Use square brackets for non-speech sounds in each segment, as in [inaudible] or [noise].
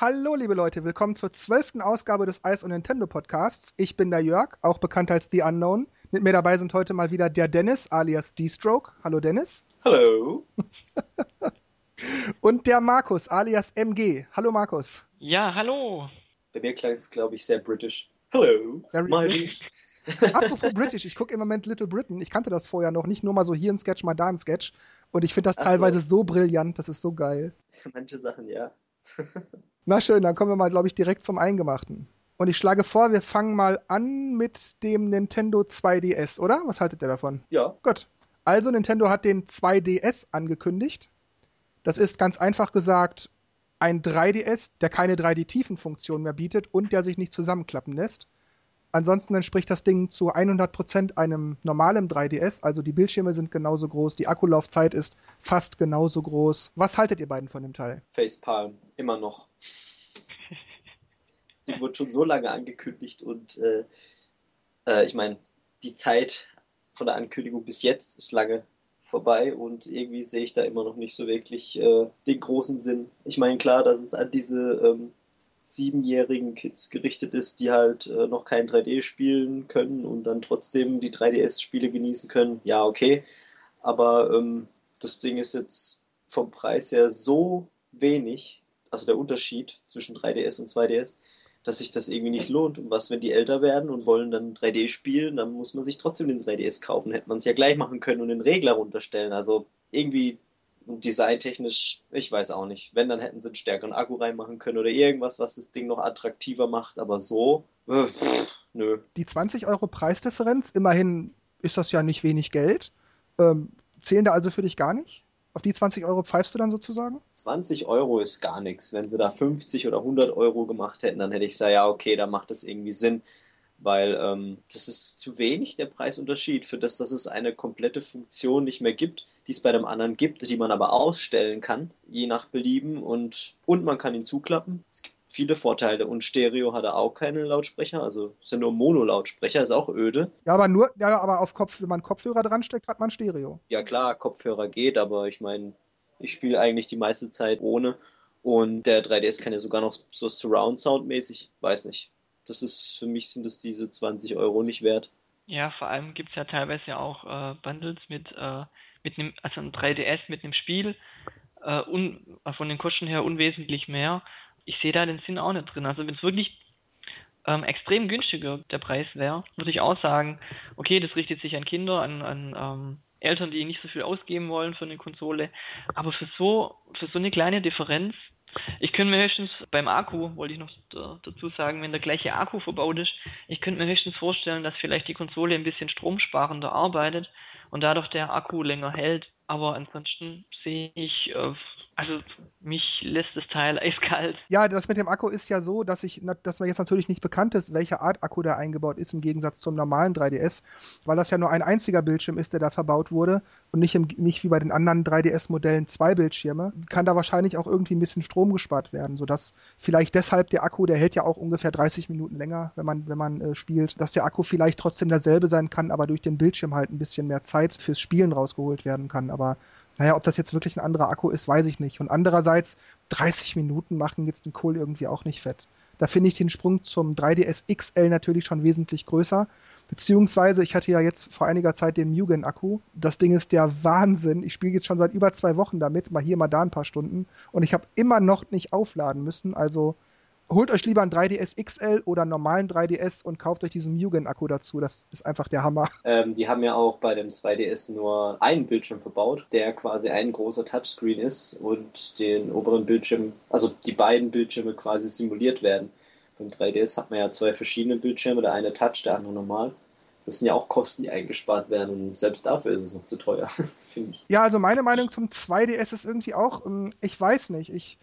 Hallo, liebe Leute, willkommen zur zwölften Ausgabe des Ice und Nintendo Podcasts. Ich bin der Jörg, auch bekannt als The Unknown. Mit mir dabei sind heute mal wieder der Dennis alias D-Stroke. Hallo, Dennis. Hallo. [laughs] und der Markus alias MG. Hallo, Markus. Ja, hallo. Bei mir klang es, glaube ich, sehr british. Hello. Very British. [laughs] Apropos British, ich gucke im Moment Little Britain. Ich kannte das vorher noch, nicht nur mal so hier ein Sketch, mal da ein Sketch. Und ich finde das teilweise so. so brillant, das ist so geil. [laughs] Manche Sachen, ja. Na schön, dann kommen wir mal, glaube ich, direkt zum Eingemachten. Und ich schlage vor, wir fangen mal an mit dem Nintendo 2DS, oder? Was haltet ihr davon? Ja. Gut. Also, Nintendo hat den 2DS angekündigt. Das ist ganz einfach gesagt ein 3DS, der keine 3D-Tiefenfunktion mehr bietet und der sich nicht zusammenklappen lässt. Ansonsten entspricht das Ding zu 100% einem normalen 3DS, also die Bildschirme sind genauso groß, die Akkulaufzeit ist fast genauso groß. Was haltet ihr beiden von dem Teil? Facepalm, immer noch. das Ding wurde schon so lange angekündigt und äh, äh, ich meine, die Zeit von der Ankündigung bis jetzt ist lange vorbei und irgendwie sehe ich da immer noch nicht so wirklich äh, den großen Sinn. Ich meine, klar, dass es an diese ähm, siebenjährigen Kids gerichtet ist, die halt äh, noch kein 3D spielen können und dann trotzdem die 3DS-Spiele genießen können, ja, okay. Aber ähm, das Ding ist jetzt vom Preis her so wenig, also der Unterschied zwischen 3DS und 2DS, dass sich das irgendwie nicht lohnt. Und was, wenn die älter werden und wollen dann 3D spielen, dann muss man sich trotzdem den 3DS kaufen. Hätte man es ja gleich machen können und den Regler runterstellen. Also irgendwie designtechnisch, ich weiß auch nicht. Wenn, dann hätten sie einen stärkeren Akku reinmachen können oder irgendwas, was das Ding noch attraktiver macht. Aber so, äh, pff, nö. Die 20 Euro Preisdifferenz, immerhin ist das ja nicht wenig Geld. Ähm, zählen da also für dich gar nicht? Auf die 20 Euro pfeifst du dann sozusagen? 20 Euro ist gar nichts. Wenn sie da 50 oder 100 Euro gemacht hätten, dann hätte ich gesagt, ja, okay, da macht das irgendwie Sinn weil ähm, das ist zu wenig der Preisunterschied für das, dass es eine komplette Funktion nicht mehr gibt, die es bei dem anderen gibt, die man aber ausstellen kann, je nach Belieben und, und man kann ihn zuklappen. Es gibt viele Vorteile und Stereo hat er auch keine Lautsprecher, also es sind nur Mono-Lautsprecher, ist auch öde. Ja, aber nur, ja, aber auf Kopf, wenn man Kopfhörer dran steckt, hat man Stereo. Ja klar, Kopfhörer geht, aber ich meine, ich spiele eigentlich die meiste Zeit ohne und der 3DS kann ja sogar noch so Surround-Sound mäßig, weiß nicht das ist für mich sind das diese 20 Euro nicht wert. Ja, vor allem gibt es ja teilweise auch äh, Bundles mit, äh, mit einem, also ein 3DS mit einem Spiel, äh, un, äh, von den Kosten her unwesentlich mehr. Ich sehe da den Sinn auch nicht drin. Also wenn es wirklich ähm, extrem günstiger der Preis wäre, würde ich auch sagen, okay, das richtet sich an Kinder, an, an ähm, Eltern, die nicht so viel ausgeben wollen für eine Konsole. Aber für so, für so eine kleine Differenz ich könnte mir höchstens beim Akku, wollte ich noch dazu sagen, wenn der gleiche Akku verbaut ist, ich könnte mir höchstens vorstellen, dass vielleicht die Konsole ein bisschen stromsparender arbeitet und dadurch der Akku länger hält. Aber ansonsten sehe ich äh, also mich lässt das Teil [laughs] eiskalt. Ja, das mit dem Akku ist ja so, dass ich, dass mir jetzt natürlich nicht bekannt ist, welche Art Akku da eingebaut ist im Gegensatz zum normalen 3DS, weil das ja nur ein einziger Bildschirm ist, der da verbaut wurde und nicht, im, nicht wie bei den anderen 3DS-Modellen zwei Bildschirme. Kann da wahrscheinlich auch irgendwie ein bisschen Strom gespart werden, sodass vielleicht deshalb der Akku, der hält ja auch ungefähr 30 Minuten länger, wenn man, wenn man äh, spielt, dass der Akku vielleicht trotzdem derselbe sein kann, aber durch den Bildschirm halt ein bisschen mehr Zeit fürs Spielen rausgeholt werden kann. Aber naja, ob das jetzt wirklich ein anderer Akku ist, weiß ich nicht. Und andererseits, 30 Minuten machen jetzt den Kohl irgendwie auch nicht fett. Da finde ich den Sprung zum 3DS XL natürlich schon wesentlich größer. Beziehungsweise, ich hatte ja jetzt vor einiger Zeit den Mugen-Akku. Das Ding ist der Wahnsinn. Ich spiele jetzt schon seit über zwei Wochen damit, mal hier, mal da ein paar Stunden. Und ich habe immer noch nicht aufladen müssen. Also holt euch lieber ein 3DS XL oder einen normalen 3DS und kauft euch diesen Mugen-Akku dazu. Das ist einfach der Hammer. Ähm, die haben ja auch bei dem 2DS nur einen Bildschirm verbaut, der quasi ein großer Touchscreen ist und den oberen Bildschirm, also die beiden Bildschirme quasi simuliert werden. Beim 3DS hat man ja zwei verschiedene Bildschirme, der eine Touch, der andere normal. Das sind ja auch Kosten, die eingespart werden und selbst dafür ist es noch zu teuer, [laughs] finde ich. Ja, also meine Meinung zum 2DS ist irgendwie auch, ähm, ich weiß nicht, ich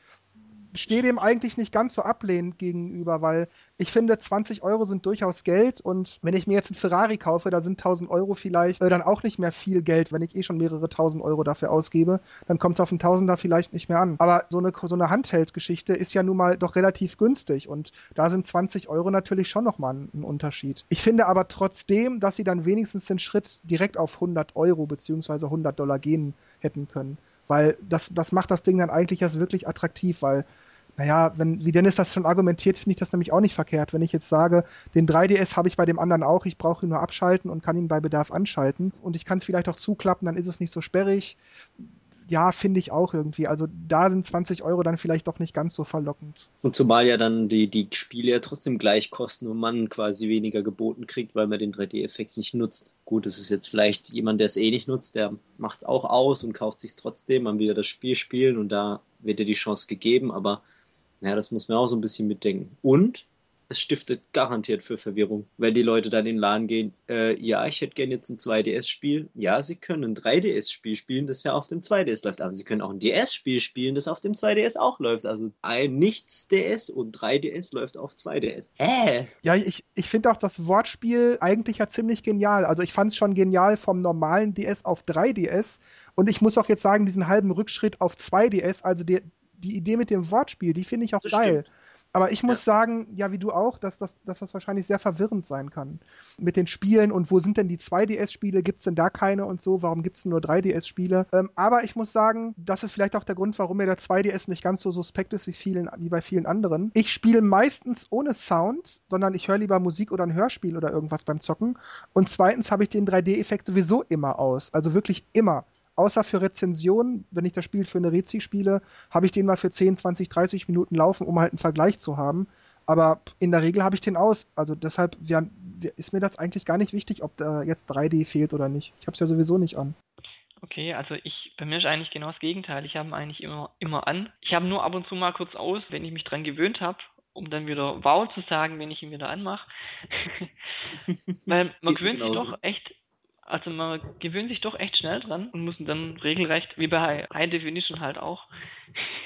stehe dem eigentlich nicht ganz so ablehnend gegenüber, weil ich finde, 20 Euro sind durchaus Geld und wenn ich mir jetzt einen Ferrari kaufe, da sind 1000 Euro vielleicht äh, dann auch nicht mehr viel Geld, wenn ich eh schon mehrere tausend Euro dafür ausgebe, dann kommt es auf einen Tausender vielleicht nicht mehr an. Aber so eine, so eine Handheld-Geschichte ist ja nun mal doch relativ günstig und da sind 20 Euro natürlich schon nochmal ein, Unterschied. Ich finde aber trotzdem, dass sie dann wenigstens den Schritt direkt auf 100 Euro beziehungsweise 100 Dollar gehen hätten können. Weil das, das macht das Ding dann eigentlich erst wirklich attraktiv, weil Naja, wenn, wie Dennis das schon argumentiert, finde ich das nämlich auch nicht verkehrt. Wenn ich jetzt sage, den 3DS habe ich bei dem anderen auch, ich brauche ihn nur abschalten und kann ihn bei Bedarf anschalten und ich kann es vielleicht auch zuklappen, dann ist es nicht so sperrig ja, finde ich auch irgendwie. Also da sind 20 Euro dann vielleicht doch nicht ganz so verlockend. Und zumal ja dann die, die Spiele ja trotzdem gleich kosten und man quasi weniger geboten kriegt, weil man den 3D-Effekt nicht nutzt. Gut, es ist jetzt vielleicht jemand, der es eh nicht nutzt, der macht es auch aus und kauft sich trotzdem, man will ja das Spiel spielen und da wird dir die Chance gegeben, aber ja, das muss man auch so ein bisschen mitdenken. Und es stiftet garantiert für Verwirrung, weil die Leute dann in den Laden gehen, äh, ja, ich hätte gerne jetzt ein 2DS-Spiel. Ja, sie können ein 3DS-Spiel spielen, das ja auf dem 2DS läuft, aber sie können auch ein DS-Spiel spielen, das auf dem 2DS auch läuft. Also ein Nichts-DS und 3DS läuft auf 2DS. Hä? Ja, ich, ich finde auch das Wortspiel eigentlich ja ziemlich genial. Also ich fand es schon genial vom normalen DS auf 3DS und ich muss auch jetzt sagen, diesen halben Rückschritt auf 2DS, also die, die Idee mit dem Wortspiel, die finde ich auch das geil. Stimmt. Aber ich muss ja. sagen, ja, wie du auch, dass das, dass das wahrscheinlich sehr verwirrend sein kann. Mit den Spielen und wo sind denn die 2DS-Spiele? Gibt es denn da keine und so? Warum gibt es nur 3DS-Spiele? Ähm, aber ich muss sagen, das ist vielleicht auch der Grund, warum mir der 2DS nicht ganz so suspekt ist wie, vielen, wie bei vielen anderen. Ich spiele meistens ohne Sound, sondern ich höre lieber Musik oder ein Hörspiel oder irgendwas beim Zocken. Und zweitens habe ich den 3D-Effekt sowieso immer aus. Also wirklich immer außer für Rezensionen, wenn ich das Spiel für eine Rezi spiele, habe ich den mal für 10, 20, 30 Minuten laufen, um halt einen Vergleich zu haben. Aber in der Regel habe ich den aus. Also deshalb ja, ist mir das eigentlich gar nicht wichtig, ob da jetzt 3D fehlt oder nicht. Ich habe es ja sowieso nicht an. Okay, also ich, bei mir ist eigentlich genau das Gegenteil. Ich habe ihn eigentlich immer, immer an. Ich habe nur ab und zu mal kurz aus, wenn ich mich dran gewöhnt habe, um dann wieder wow zu sagen, wenn ich ihn wieder anmache. [laughs] Weil man gewöhnt sich doch echt also man gewöhnt sich doch echt schnell dran und muss dann regelrecht, wie bei High Definition halt auch,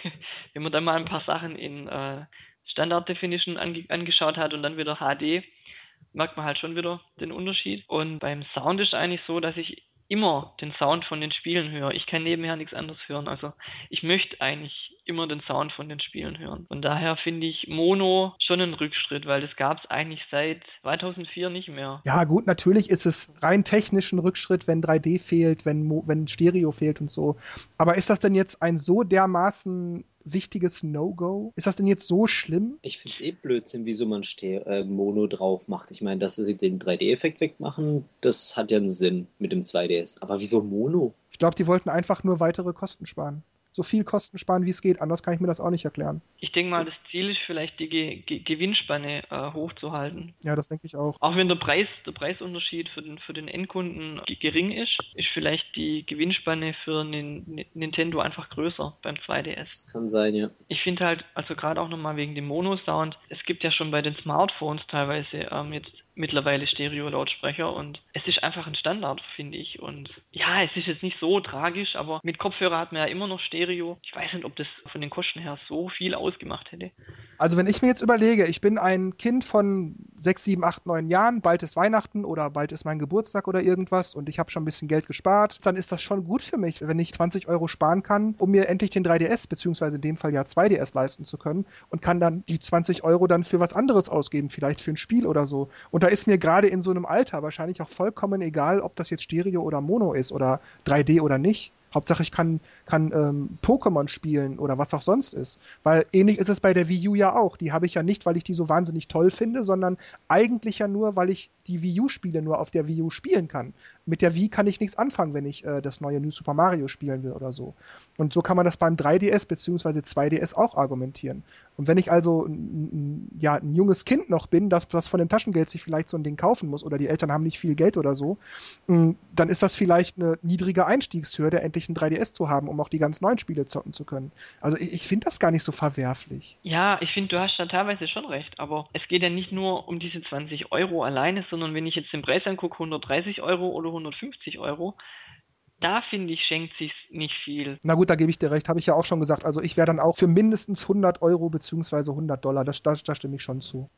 [laughs] wenn man dann mal ein paar Sachen in äh, Standard Definition ange angeschaut hat und dann wieder HD, merkt man halt schon wieder den Unterschied. Und beim Sound ist eigentlich so, dass ich immer den Sound von den Spielen höre. Ich kann nebenher nichts anderes hören. Also ich möchte eigentlich immer den Sound von den Spielen hören. Von daher finde ich Mono schon ein Rückschritt, weil das gab es eigentlich seit 2004 nicht mehr. Ja gut, natürlich ist es rein technisch ein Rückschritt, wenn 3D fehlt, wenn, Mo wenn Stereo fehlt und so. Aber ist das denn jetzt ein so dermaßen wichtiges No-Go? Ist das denn jetzt so schlimm? Ich finde es eh Blödsinn, wieso man Ste äh, Mono drauf macht. Ich meine, dass sie den 3D-Effekt wegmachen, das hat ja einen Sinn mit dem 2DS. Aber wieso Mono? Ich glaube, die wollten einfach nur weitere Kosten sparen so viel Kosten sparen, wie es geht. Anders kann ich mir das auch nicht erklären. Ich denke mal, das Ziel ist vielleicht die Ge Ge Gewinnspanne äh, hochzuhalten. Ja, das denke ich auch. Auch wenn der Preis, der Preisunterschied für den, für den Endkunden gering ist, ist vielleicht die Gewinnspanne für Nin Nintendo einfach größer beim 2DS. Kann sein, ja. Ich finde halt, also gerade auch nochmal wegen dem Mono-Sound, es gibt ja schon bei den Smartphones teilweise ähm, jetzt mittlerweile Stereo-Lautsprecher und es ist einfach ein Standard, finde ich. Und ja, es ist jetzt nicht so tragisch, aber mit Kopfhörer hat man ja immer noch Stereo. Ich weiß nicht, ob das von den Kosten her so viel ausgemacht hätte. Also wenn ich mir jetzt überlege, ich bin ein Kind von 6, 7, 8, 9 Jahren, bald ist Weihnachten oder bald ist mein Geburtstag oder irgendwas und ich habe schon ein bisschen Geld gespart, dann ist das schon gut für mich, wenn ich 20 Euro sparen kann, um mir endlich den 3DS, beziehungsweise in dem Fall ja 2DS leisten zu können und kann dann die 20 Euro dann für was anderes ausgeben, vielleicht für ein Spiel oder so. Und da ist mir gerade in so einem Alter wahrscheinlich auch vollkommen egal, ob das jetzt Stereo oder Mono ist oder 3D oder nicht. Hauptsache ich kann, kann ähm, Pokémon spielen oder was auch sonst ist. Weil ähnlich ist es bei der Wii U ja auch. Die habe ich ja nicht, weil ich die so wahnsinnig toll finde, sondern eigentlich ja nur, weil ich die Wii U-Spiele nur auf der Wii U spielen kann. Mit der Wii kann ich nichts anfangen, wenn ich äh, das neue New Super Mario spielen will oder so. Und so kann man das beim 3DS bzw. 2DS auch argumentieren. Und wenn ich also ja, ein junges Kind noch bin, das, das von dem Taschengeld sich vielleicht so ein Ding kaufen muss oder die Eltern haben nicht viel Geld oder so, mm, dann ist das vielleicht eine niedrige Einstiegshürde, endlich ein 3DS zu haben, um auch die ganz neuen Spiele zocken zu können. Also ich, ich finde das gar nicht so verwerflich. Ja, ich finde, du hast da teilweise schon recht, aber es geht ja nicht nur um diese 20 Euro alleine, sondern wenn ich jetzt den Preis angucke, 130 Euro oder 150 Euro, da finde ich, schenkt sich nicht viel. Na gut, da gebe ich dir recht, habe ich ja auch schon gesagt. Also ich wäre dann auch für mindestens 100 Euro bzw. 100 Dollar, da, da, da stimme ich schon zu.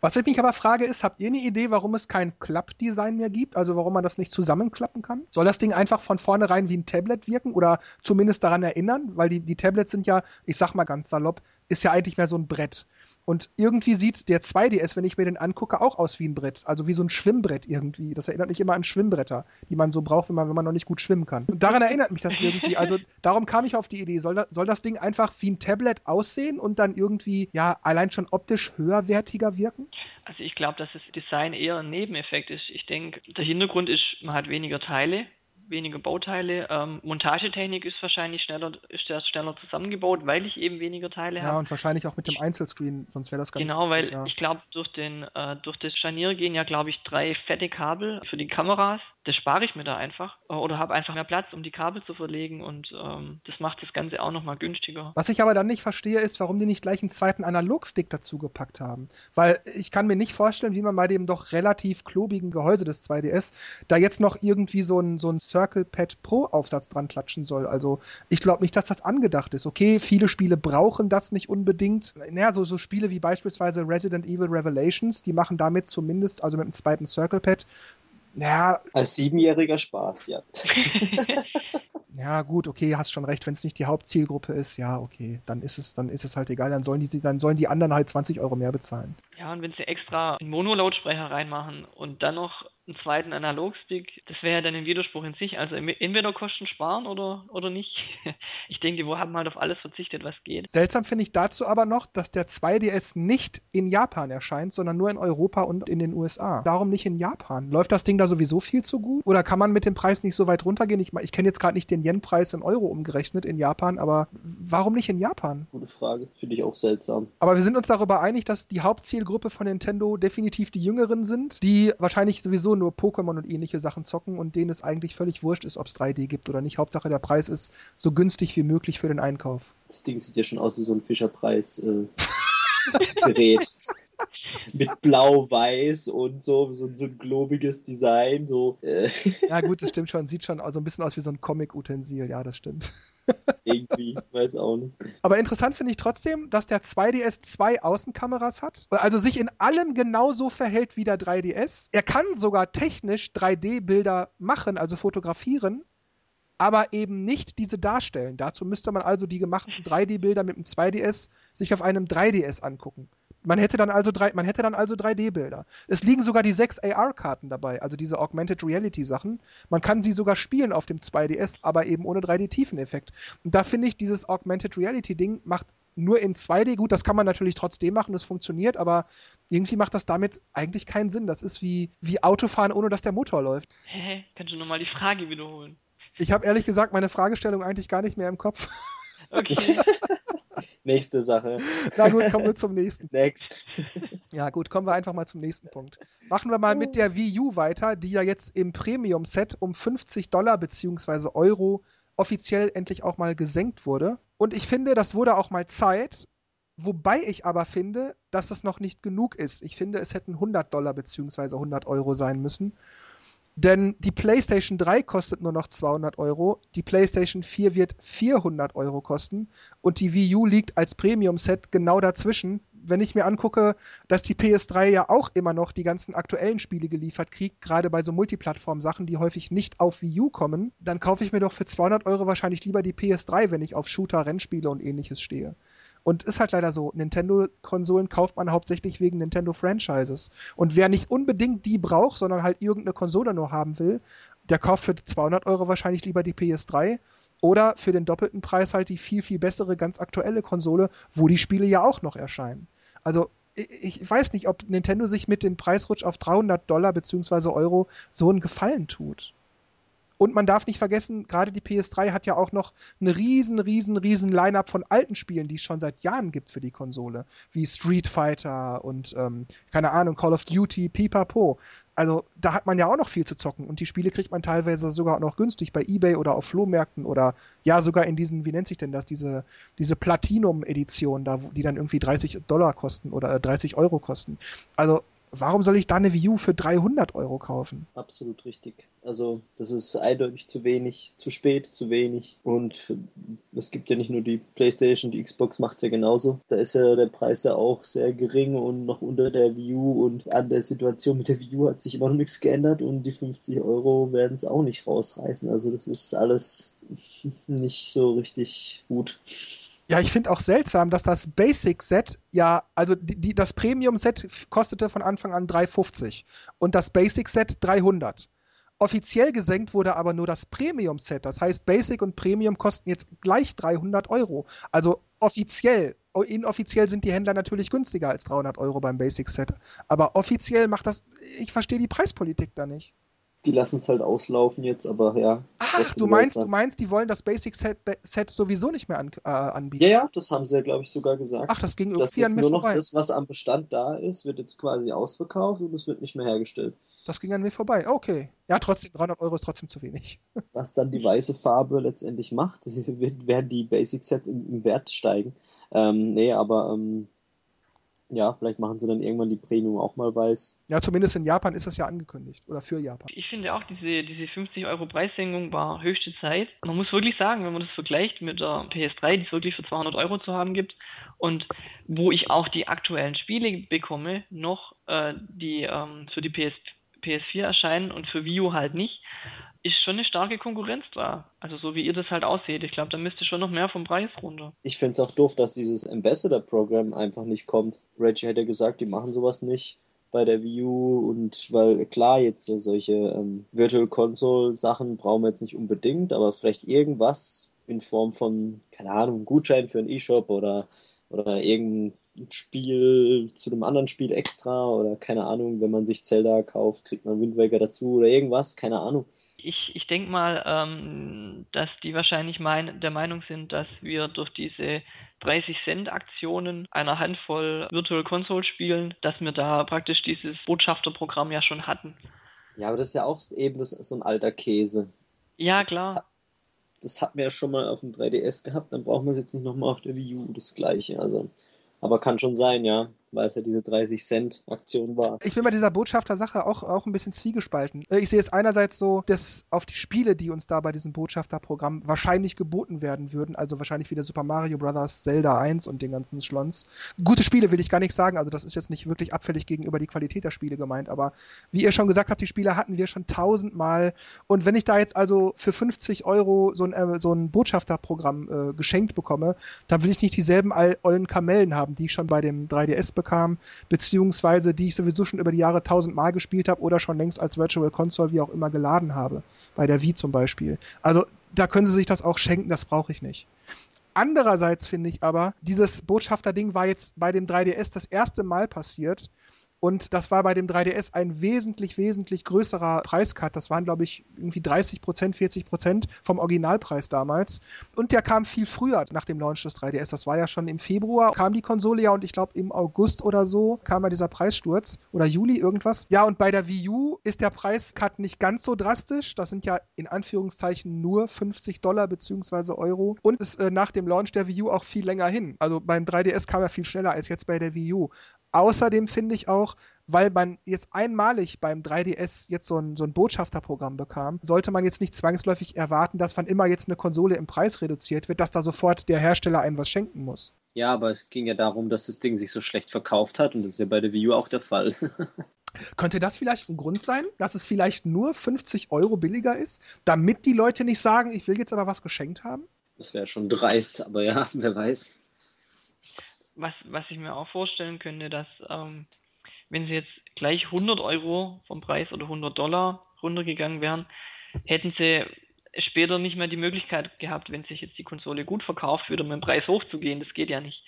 Was ich mich aber frage ist, habt ihr eine Idee, warum es kein Klappdesign mehr gibt? Also warum man das nicht zusammenklappen kann? Soll das Ding einfach von vornherein wie ein Tablet wirken oder zumindest daran erinnern? Weil die, die Tablets sind ja, ich sag mal ganz salopp, ist ja eigentlich mehr so ein Brett. Und irgendwie sieht der 2DS, wenn ich mir den angucke, auch aus wie ein Brett. Also wie so ein Schwimmbrett irgendwie. Das erinnert mich immer an Schwimmbretter, die man so braucht, wenn man, wenn man noch nicht gut schwimmen kann. Und daran erinnert mich das irgendwie. Also darum kam ich auf die Idee. Soll, soll das Ding einfach wie ein Tablet aussehen und dann irgendwie, ja, allein schon optisch höherwertiger wirken? Also ich glaube, dass das Design eher ein Nebeneffekt ist. Ich denke, der Hintergrund ist, man hat weniger Teile weniger Bauteile. Ähm, Montagetechnik ist wahrscheinlich schneller, ist der schneller zusammengebaut, weil ich eben weniger Teile habe. Ja, und wahrscheinlich auch mit dem Einzelscreen, sonst wäre das gar genau, nicht Genau, weil ja. ich glaube, durch den äh, durch das Scharnier gehen ja, glaube ich, drei fette Kabel für die Kameras das spare ich mir da einfach äh, oder habe einfach mehr Platz, um die Kabel zu verlegen und ähm, das macht das Ganze auch nochmal günstiger. Was ich aber dann nicht verstehe, ist, warum die nicht gleich einen zweiten Analogstick dazu gepackt haben. Weil ich kann mir nicht vorstellen, wie man bei dem doch relativ klobigen Gehäuse des 2DS da jetzt noch irgendwie so ein, so ein Circle Pad Pro Aufsatz dran klatschen soll. Also ich glaube nicht, dass das angedacht ist. Okay, viele Spiele brauchen das nicht unbedingt. Naja, so, so Spiele wie beispielsweise Resident Evil Revelations, die machen damit zumindest, also mit einem zweiten Circle Pad, naja. Als siebenjähriger Spaß, ja. [laughs] ja, gut, okay, hast schon recht, wenn es nicht die Hauptzielgruppe ist, ja, okay, dann ist es, dann ist es halt egal, dann sollen die, dann sollen die anderen halt 20 Euro mehr bezahlen. Ja, und wenn sie extra einen Mono-Lautsprecher reinmachen und dann noch einen zweiten Analogstick, das wäre ja dann ein Widerspruch in sich. Also entweder Kosten sparen oder, oder nicht. [laughs] Ich denke, die haben halt auf alles verzichtet, was geht. Seltsam finde ich dazu aber noch, dass der 2DS nicht in Japan erscheint, sondern nur in Europa und in den USA. Warum nicht in Japan? Läuft das Ding da sowieso viel zu gut? Oder kann man mit dem Preis nicht so weit runtergehen? Ich, ich kenne jetzt gerade nicht den Yen-Preis in Euro umgerechnet in Japan, aber warum nicht in Japan? Gute Frage, finde ich auch seltsam. Aber wir sind uns darüber einig, dass die Hauptzielgruppe von Nintendo definitiv die Jüngeren sind, die wahrscheinlich sowieso nur Pokémon und ähnliche Sachen zocken und denen es eigentlich völlig wurscht ist, ob es 3D gibt oder nicht. Hauptsache der Preis ist so günstig wie möglich für den Einkauf. Das Ding sieht ja schon aus wie so ein Fischerpreis-Gerät. Äh, [laughs] mit blau-weiß und so, so, so, ein globiges Design. So, äh. Ja, gut, das stimmt schon. Sieht schon so ein bisschen aus wie so ein Comic-Utensil. Ja, das stimmt. Irgendwie, weiß auch nicht. Aber interessant finde ich trotzdem, dass der 2DS zwei Außenkameras hat, also sich in allem genauso verhält wie der 3DS. Er kann sogar technisch 3D-Bilder machen, also fotografieren, aber eben nicht diese darstellen. Dazu müsste man also die gemachten 3D-Bilder mit dem 2DS sich auf einem 3DS angucken. Man hätte dann also drei, man hätte dann also 3D-Bilder. Es liegen sogar die sechs AR-Karten dabei, also diese Augmented Reality-Sachen. Man kann sie sogar spielen auf dem 2DS, aber eben ohne 3D-Tiefeneffekt. Und da finde ich, dieses Augmented Reality-Ding macht nur in 2D gut. Das kann man natürlich trotzdem machen, das funktioniert, aber irgendwie macht das damit eigentlich keinen Sinn. Das ist wie, wie Autofahren, ohne dass der Motor läuft. Hä? Kannst du nochmal die Frage wiederholen? Ich habe ehrlich gesagt meine Fragestellung eigentlich gar nicht mehr im Kopf. [laughs] Okay. [laughs] Nächste Sache. Na gut, kommen wir zum nächsten. Next. Ja gut, kommen wir einfach mal zum nächsten Punkt. Machen wir mal mit der Wii U weiter, die ja jetzt im Premium-Set um 50 Dollar bzw. Euro offiziell endlich auch mal gesenkt wurde. Und ich finde, das wurde auch mal Zeit, wobei ich aber finde, dass das noch nicht genug ist. Ich finde, es hätten 100 Dollar bzw. 100 Euro sein müssen. Denn die PlayStation 3 kostet nur noch 200 Euro, die PlayStation 4 wird 400 Euro kosten und die Wii U liegt als Premium-Set genau dazwischen. Wenn ich mir angucke, dass die PS3 ja auch immer noch die ganzen aktuellen Spiele geliefert kriegt, gerade bei so Multiplattform-Sachen, die häufig nicht auf Wii U kommen, dann kaufe ich mir doch für 200 Euro wahrscheinlich lieber die PS3, wenn ich auf Shooter, Rennspiele und ähnliches stehe. Und ist halt leider so, Nintendo-Konsolen kauft man hauptsächlich wegen Nintendo-Franchises. Und wer nicht unbedingt die braucht, sondern halt irgendeine Konsole nur haben will, der kauft für 200 Euro wahrscheinlich lieber die PS3 oder für den doppelten Preis halt die viel, viel bessere, ganz aktuelle Konsole, wo die Spiele ja auch noch erscheinen. Also ich weiß nicht, ob Nintendo sich mit dem Preisrutsch auf 300 Dollar bzw. Euro so einen Gefallen tut. Und man darf nicht vergessen, gerade die PS3 hat ja auch noch eine riesen, riesen, riesen Line-up von alten Spielen, die es schon seit Jahren gibt für die Konsole. Wie Street Fighter und, ähm, keine Ahnung, Call of Duty, Pipapo. Also da hat man ja auch noch viel zu zocken und die Spiele kriegt man teilweise sogar noch günstig bei Ebay oder auf Flohmärkten oder ja sogar in diesen, wie nennt sich denn das, diese, diese Platinum-Edition, da, die dann irgendwie 30 Dollar kosten oder 30 Euro kosten. Also Warum soll ich da eine Wii U für 300 Euro kaufen? Absolut richtig. Also das ist eindeutig zu wenig, zu spät, zu wenig. Und es gibt ja nicht nur die PlayStation, die Xbox macht es ja genauso. Da ist ja der Preis ja auch sehr gering und noch unter der Wii U. Und an der Situation mit der Wii U hat sich immer noch nichts geändert und die 50 Euro werden es auch nicht rausreißen. Also das ist alles [laughs] nicht so richtig gut. Ja, ich finde auch seltsam, dass das Basic-Set ja, also die, die, das Premium-Set kostete von Anfang an 3,50 und das Basic-Set 300. Offiziell gesenkt wurde aber nur das Premium-Set. Das heißt, Basic und Premium kosten jetzt gleich 300 Euro. Also offiziell. Inoffiziell sind die Händler natürlich günstiger als 300 Euro beim Basic-Set. Aber offiziell macht das, ich verstehe die Preispolitik da nicht die lassen es halt auslaufen jetzt, aber ja. Ach, du meinst, du meinst, die wollen das Basic Set, Set sowieso nicht mehr an, äh, anbieten? Ja, ja, das haben sie ja, glaube ich, sogar gesagt. Ach, das ging irgendwie das an mir nur noch vorbei. das, was am Bestand da ist, wird jetzt quasi ausverkauft und es wird nicht mehr hergestellt. Das ging an mir vorbei, okay. Ja, trotzdem, 300 Euro ist trotzdem zu wenig. [laughs] Was dann die weiße Farbe letztendlich macht, [laughs] werden die Basic Sets im, im Wert steigen. Ähm, nee, aber ähm, ja, vielleicht machen sie dann irgendwann die Premium auch mal weiß. Ja, zumindest in Japan ist das ja angekündigt. Oder für Japan. Ich finde auch, diese, diese 50 Euro Preissenkung war höchste Zeit. Man muss wirklich sagen, wenn man das vergleicht mit der PS3, die es wirklich für 200 Euro zu haben gibt, und wo ich auch die aktuellen Spiele bekomme, noch äh, die ähm, für die PS, PS4 erscheinen und für Wii U halt nicht, ist schon eine starke Konkurrenz da. Also so wie ihr das halt aussieht. Ich glaube, da müsste schon noch mehr vom Preis runter. Ich finde es auch doof, dass dieses Ambassador-Programm einfach nicht kommt. Reggie hätte gesagt, die machen sowas nicht bei der U und weil klar jetzt so solche ähm, Virtual Console Sachen brauchen wir jetzt nicht unbedingt, aber vielleicht irgendwas in Form von keine Ahnung Gutschein für einen E-Shop oder oder irgendein Spiel zu einem anderen Spiel extra oder keine Ahnung, wenn man sich Zelda kauft, kriegt man Wind Waker dazu oder irgendwas, keine Ahnung ich, ich denke mal, ähm, dass die wahrscheinlich mein, der Meinung sind, dass wir durch diese 30 Cent Aktionen einer Handvoll Virtual Console Spielen, dass wir da praktisch dieses Botschafterprogramm ja schon hatten. Ja, aber das ist ja auch eben das, so ein alter Käse. Ja, das klar. das hatten wir ja schon mal auf dem 3DS gehabt, dann brauchen wir es jetzt nicht nochmal auf der Wii U das gleiche. Also, aber kann schon sein, ja weil es ja diese 30 Cent Aktion war. Ich bin bei dieser Botschafter-Sache auch, auch ein bisschen zwiegespalten. Äh, ich sehe es einerseits so, dass auf die Spiele, die uns da bei diesem Botschafter-Programm wahrscheinlich geboten werden würden, also wahrscheinlich wieder Super Mario Bros., Zelda 1 und den ganzen Schlons. Gute Spiele will ich gar nicht sagen, also das ist jetzt nicht wirklich abfällig gegenüber die Qualität der Spiele gemeint, aber wie ihr schon gesagt habt, die Spiele hatten wir schon tausendmal und wenn ich da jetzt also für 50 Euro so ein, äh, so ein Botschafterprogramm äh, geschenkt bekomme, dann will ich nicht dieselben ollen Kamellen haben, die ich schon bei dem 3DS bekam, beziehungsweise die ich sowieso schon über die Jahre tausendmal gespielt habe oder schon längst als Virtual Console wie auch immer geladen habe. Bei der Wii zum Beispiel. Also da können sie sich das auch schenken, das brauche ich nicht. Andererseits finde ich aber, dieses Botschafter-Ding war jetzt bei dem 3DS das erste Mal passiert, und das war bei dem 3DS ein wesentlich, wesentlich größerer Preiscut. Das waren, glaube ich, irgendwie 30 Prozent, 40 Prozent vom Originalpreis damals. Und der kam viel früher nach dem Launch des 3DS. Das war ja schon im Februar, kam die Konsole ja und ich glaube im August oder so kam ja dieser Preissturz oder Juli irgendwas. Ja, und bei der Wii U ist der Preiscut nicht ganz so drastisch. Das sind ja in Anführungszeichen nur 50 Dollar beziehungsweise Euro. Und ist äh, nach dem Launch der Wii U auch viel länger hin. Also beim 3DS kam er viel schneller als jetzt bei der Wii U. Außerdem finde ich auch, weil man jetzt einmalig beim 3DS jetzt so ein, so ein Botschafterprogramm bekam, sollte man jetzt nicht zwangsläufig erwarten, dass wann immer jetzt eine Konsole im Preis reduziert wird, dass da sofort der Hersteller einem was schenken muss. Ja, aber es ging ja darum, dass das Ding sich so schlecht verkauft hat und das ist ja bei der Wii U auch der Fall. [laughs] Könnte das vielleicht ein Grund sein, dass es vielleicht nur 50 Euro billiger ist, damit die Leute nicht sagen, ich will jetzt aber was geschenkt haben? Das wäre schon dreist, aber ja, [laughs] wer weiß was, was ich mir auch vorstellen könnte, dass ähm, wenn sie jetzt gleich 100 Euro vom Preis oder 100 Dollar runtergegangen wären, hätten sie später nicht mehr die Möglichkeit gehabt, wenn sich jetzt die Konsole gut verkauft, wieder mit dem Preis hochzugehen. Das geht ja nicht.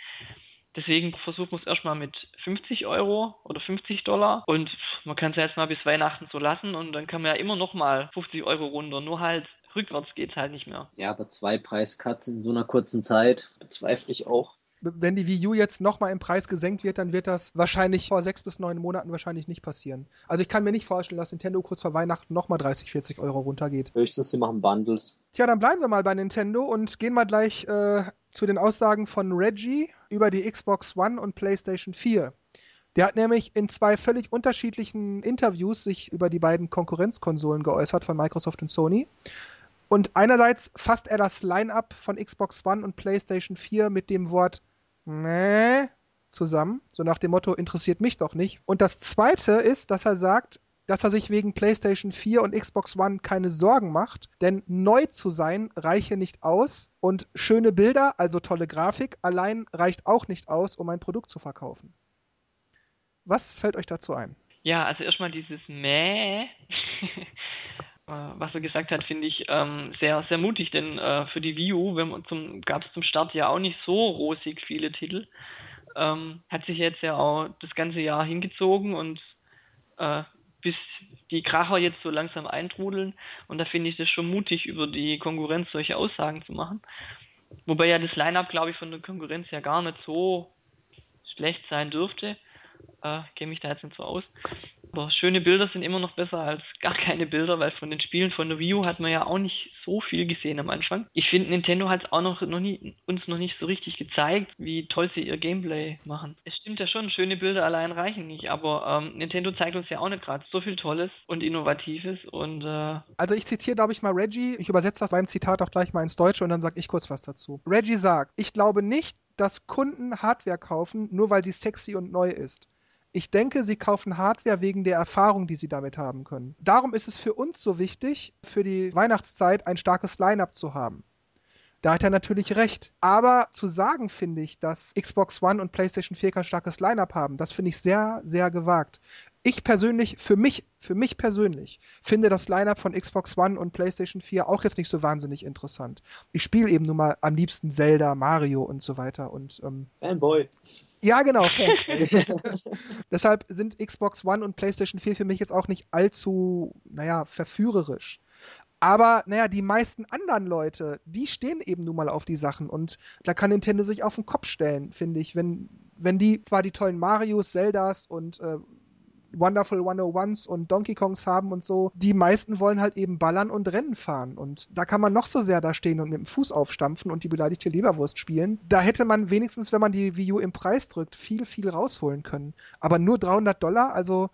Deswegen versuchen wir es erstmal mit 50 Euro oder 50 Dollar und man kann es jetzt mal bis Weihnachten so lassen und dann kann man ja immer noch mal 50 Euro runter. Nur halt rückwärts geht es halt nicht mehr. Ja, aber zwei Preiscuts in so einer kurzen Zeit bezweifle ich auch wenn die Wii U jetzt nochmal im Preis gesenkt wird, dann wird das wahrscheinlich vor sechs bis neun Monaten wahrscheinlich nicht passieren. Also ich kann mir nicht vorstellen, dass Nintendo kurz vor Weihnachten nochmal 30, 40 Euro runtergeht. Höchstens, sie machen Bundles. Tja, dann bleiben wir mal bei Nintendo und gehen mal gleich äh, zu den Aussagen von Reggie über die Xbox One und PlayStation 4. Der hat nämlich in zwei völlig unterschiedlichen Interviews sich über die beiden Konkurrenzkonsolen geäußert von Microsoft und Sony. Und einerseits fasst er das Line-up von Xbox One und PlayStation 4 mit dem Wort nee, zusammen. So nach dem Motto, interessiert mich doch nicht. Und das zweite ist, dass er sagt, dass er sich wegen PlayStation 4 und Xbox One keine Sorgen macht, denn neu zu sein reiche nicht aus und schöne Bilder, also tolle Grafik, allein reicht auch nicht aus, um ein Produkt zu verkaufen. Was fällt euch dazu ein? Ja, also erstmal dieses Mäh, [laughs] was er gesagt hat, finde ich ähm, sehr, sehr mutig, denn äh, für die Wii U gab es zum Start ja auch nicht so rosig viele Titel. Ähm, hat sich jetzt ja auch das ganze Jahr hingezogen und äh, bis die Kracher jetzt so langsam eintrudeln. Und da finde ich das schon mutig, über die Konkurrenz solche Aussagen zu machen. Wobei ja das Line-Up, glaube ich, von der Konkurrenz ja gar nicht so schlecht sein dürfte. Äh, Kenne mich da jetzt nicht so aus. Aber schöne Bilder sind immer noch besser als [laughs] gar keine Bilder, weil von den Spielen von der Wii U hat man ja auch nicht so viel gesehen am Anfang. Ich finde, Nintendo hat es auch noch, noch nie, uns noch nicht so richtig gezeigt, wie toll sie ihr Gameplay machen. Es stimmt ja schon, schöne Bilder allein reichen nicht, aber ähm, Nintendo zeigt uns ja auch nicht gerade so viel Tolles und Innovatives und äh Also ich zitiere, glaube ich, mal Reggie. Ich übersetze das beim Zitat auch gleich mal ins Deutsche und dann sage ich kurz was dazu. Reggie sagt, ich glaube nicht, dass Kunden Hardware kaufen, nur weil sie sexy und neu ist. Ich denke, sie kaufen Hardware wegen der Erfahrung, die sie damit haben können. Darum ist es für uns so wichtig, für die Weihnachtszeit ein starkes Line-up zu haben. Da hat er natürlich recht. Aber zu sagen, finde ich, dass Xbox One und PlayStation 4 kein starkes Line-up haben, das finde ich sehr, sehr gewagt ich persönlich, für mich, für mich persönlich, finde das Lineup von Xbox One und PlayStation 4 auch jetzt nicht so wahnsinnig interessant. Ich spiele eben nur mal am liebsten Zelda, Mario und so weiter und ähm, Fanboy. Ja, genau. [laughs] [laughs] Deshalb sind Xbox One und PlayStation 4 für mich jetzt auch nicht allzu, naja, verführerisch. Aber, naja, die meisten anderen Leute, die stehen eben nun mal auf die Sachen und da kann Nintendo sich auf den Kopf stellen, finde ich, wenn, wenn die zwar die tollen Marios, Zeldas und äh, Wonderful 101s und Donkey Kongs haben und so. Die meisten wollen halt eben ballern und Rennen fahren. Und da kann man noch so sehr da stehen und mit dem Fuß aufstampfen und die beleidigte Leberwurst spielen. Da hätte man wenigstens, wenn man die Wii U im Preis drückt, viel, viel rausholen können. Aber nur 300 Dollar, also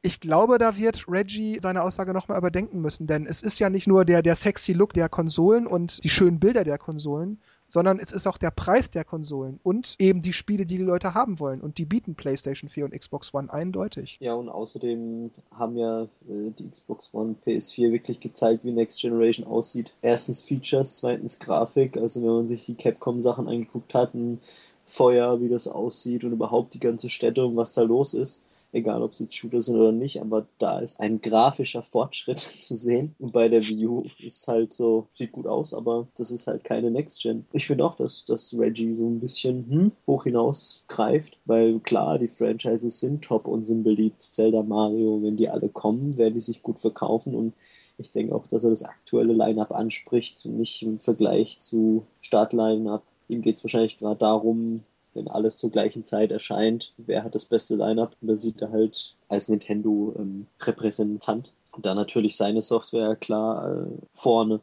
ich glaube, da wird Reggie seine Aussage nochmal überdenken müssen, denn es ist ja nicht nur der, der sexy Look der Konsolen und die schönen Bilder der Konsolen, sondern es ist auch der Preis der Konsolen und eben die Spiele, die die Leute haben wollen. Und die bieten PlayStation 4 und Xbox One eindeutig. Ja, und außerdem haben ja äh, die Xbox One, PS4 wirklich gezeigt, wie Next Generation aussieht. Erstens Features, zweitens Grafik. Also wenn man sich die Capcom-Sachen angeguckt hat, ein Feuer, wie das aussieht und überhaupt die ganze Städte und was da los ist egal ob es jetzt Shooter sind oder nicht, aber da ist ein grafischer Fortschritt [laughs] zu sehen. Und bei der Wii U ist halt so, sieht gut aus, aber das ist halt keine Next Gen. Ich finde auch, dass, dass Reggie so ein bisschen hm, hoch hinaus greift, weil klar, die Franchises sind top und sind beliebt. Zelda, Mario, wenn die alle kommen, werden die sich gut verkaufen und ich denke auch, dass er das aktuelle Line-Up anspricht und nicht im Vergleich zu Start-Line-Up. Ihm geht es wahrscheinlich gerade darum, wenn alles zur gleichen Zeit erscheint, wer hat das beste Lineup? Und da sieht er halt als Nintendo-Repräsentant ähm, da natürlich seine Software klar äh, vorne.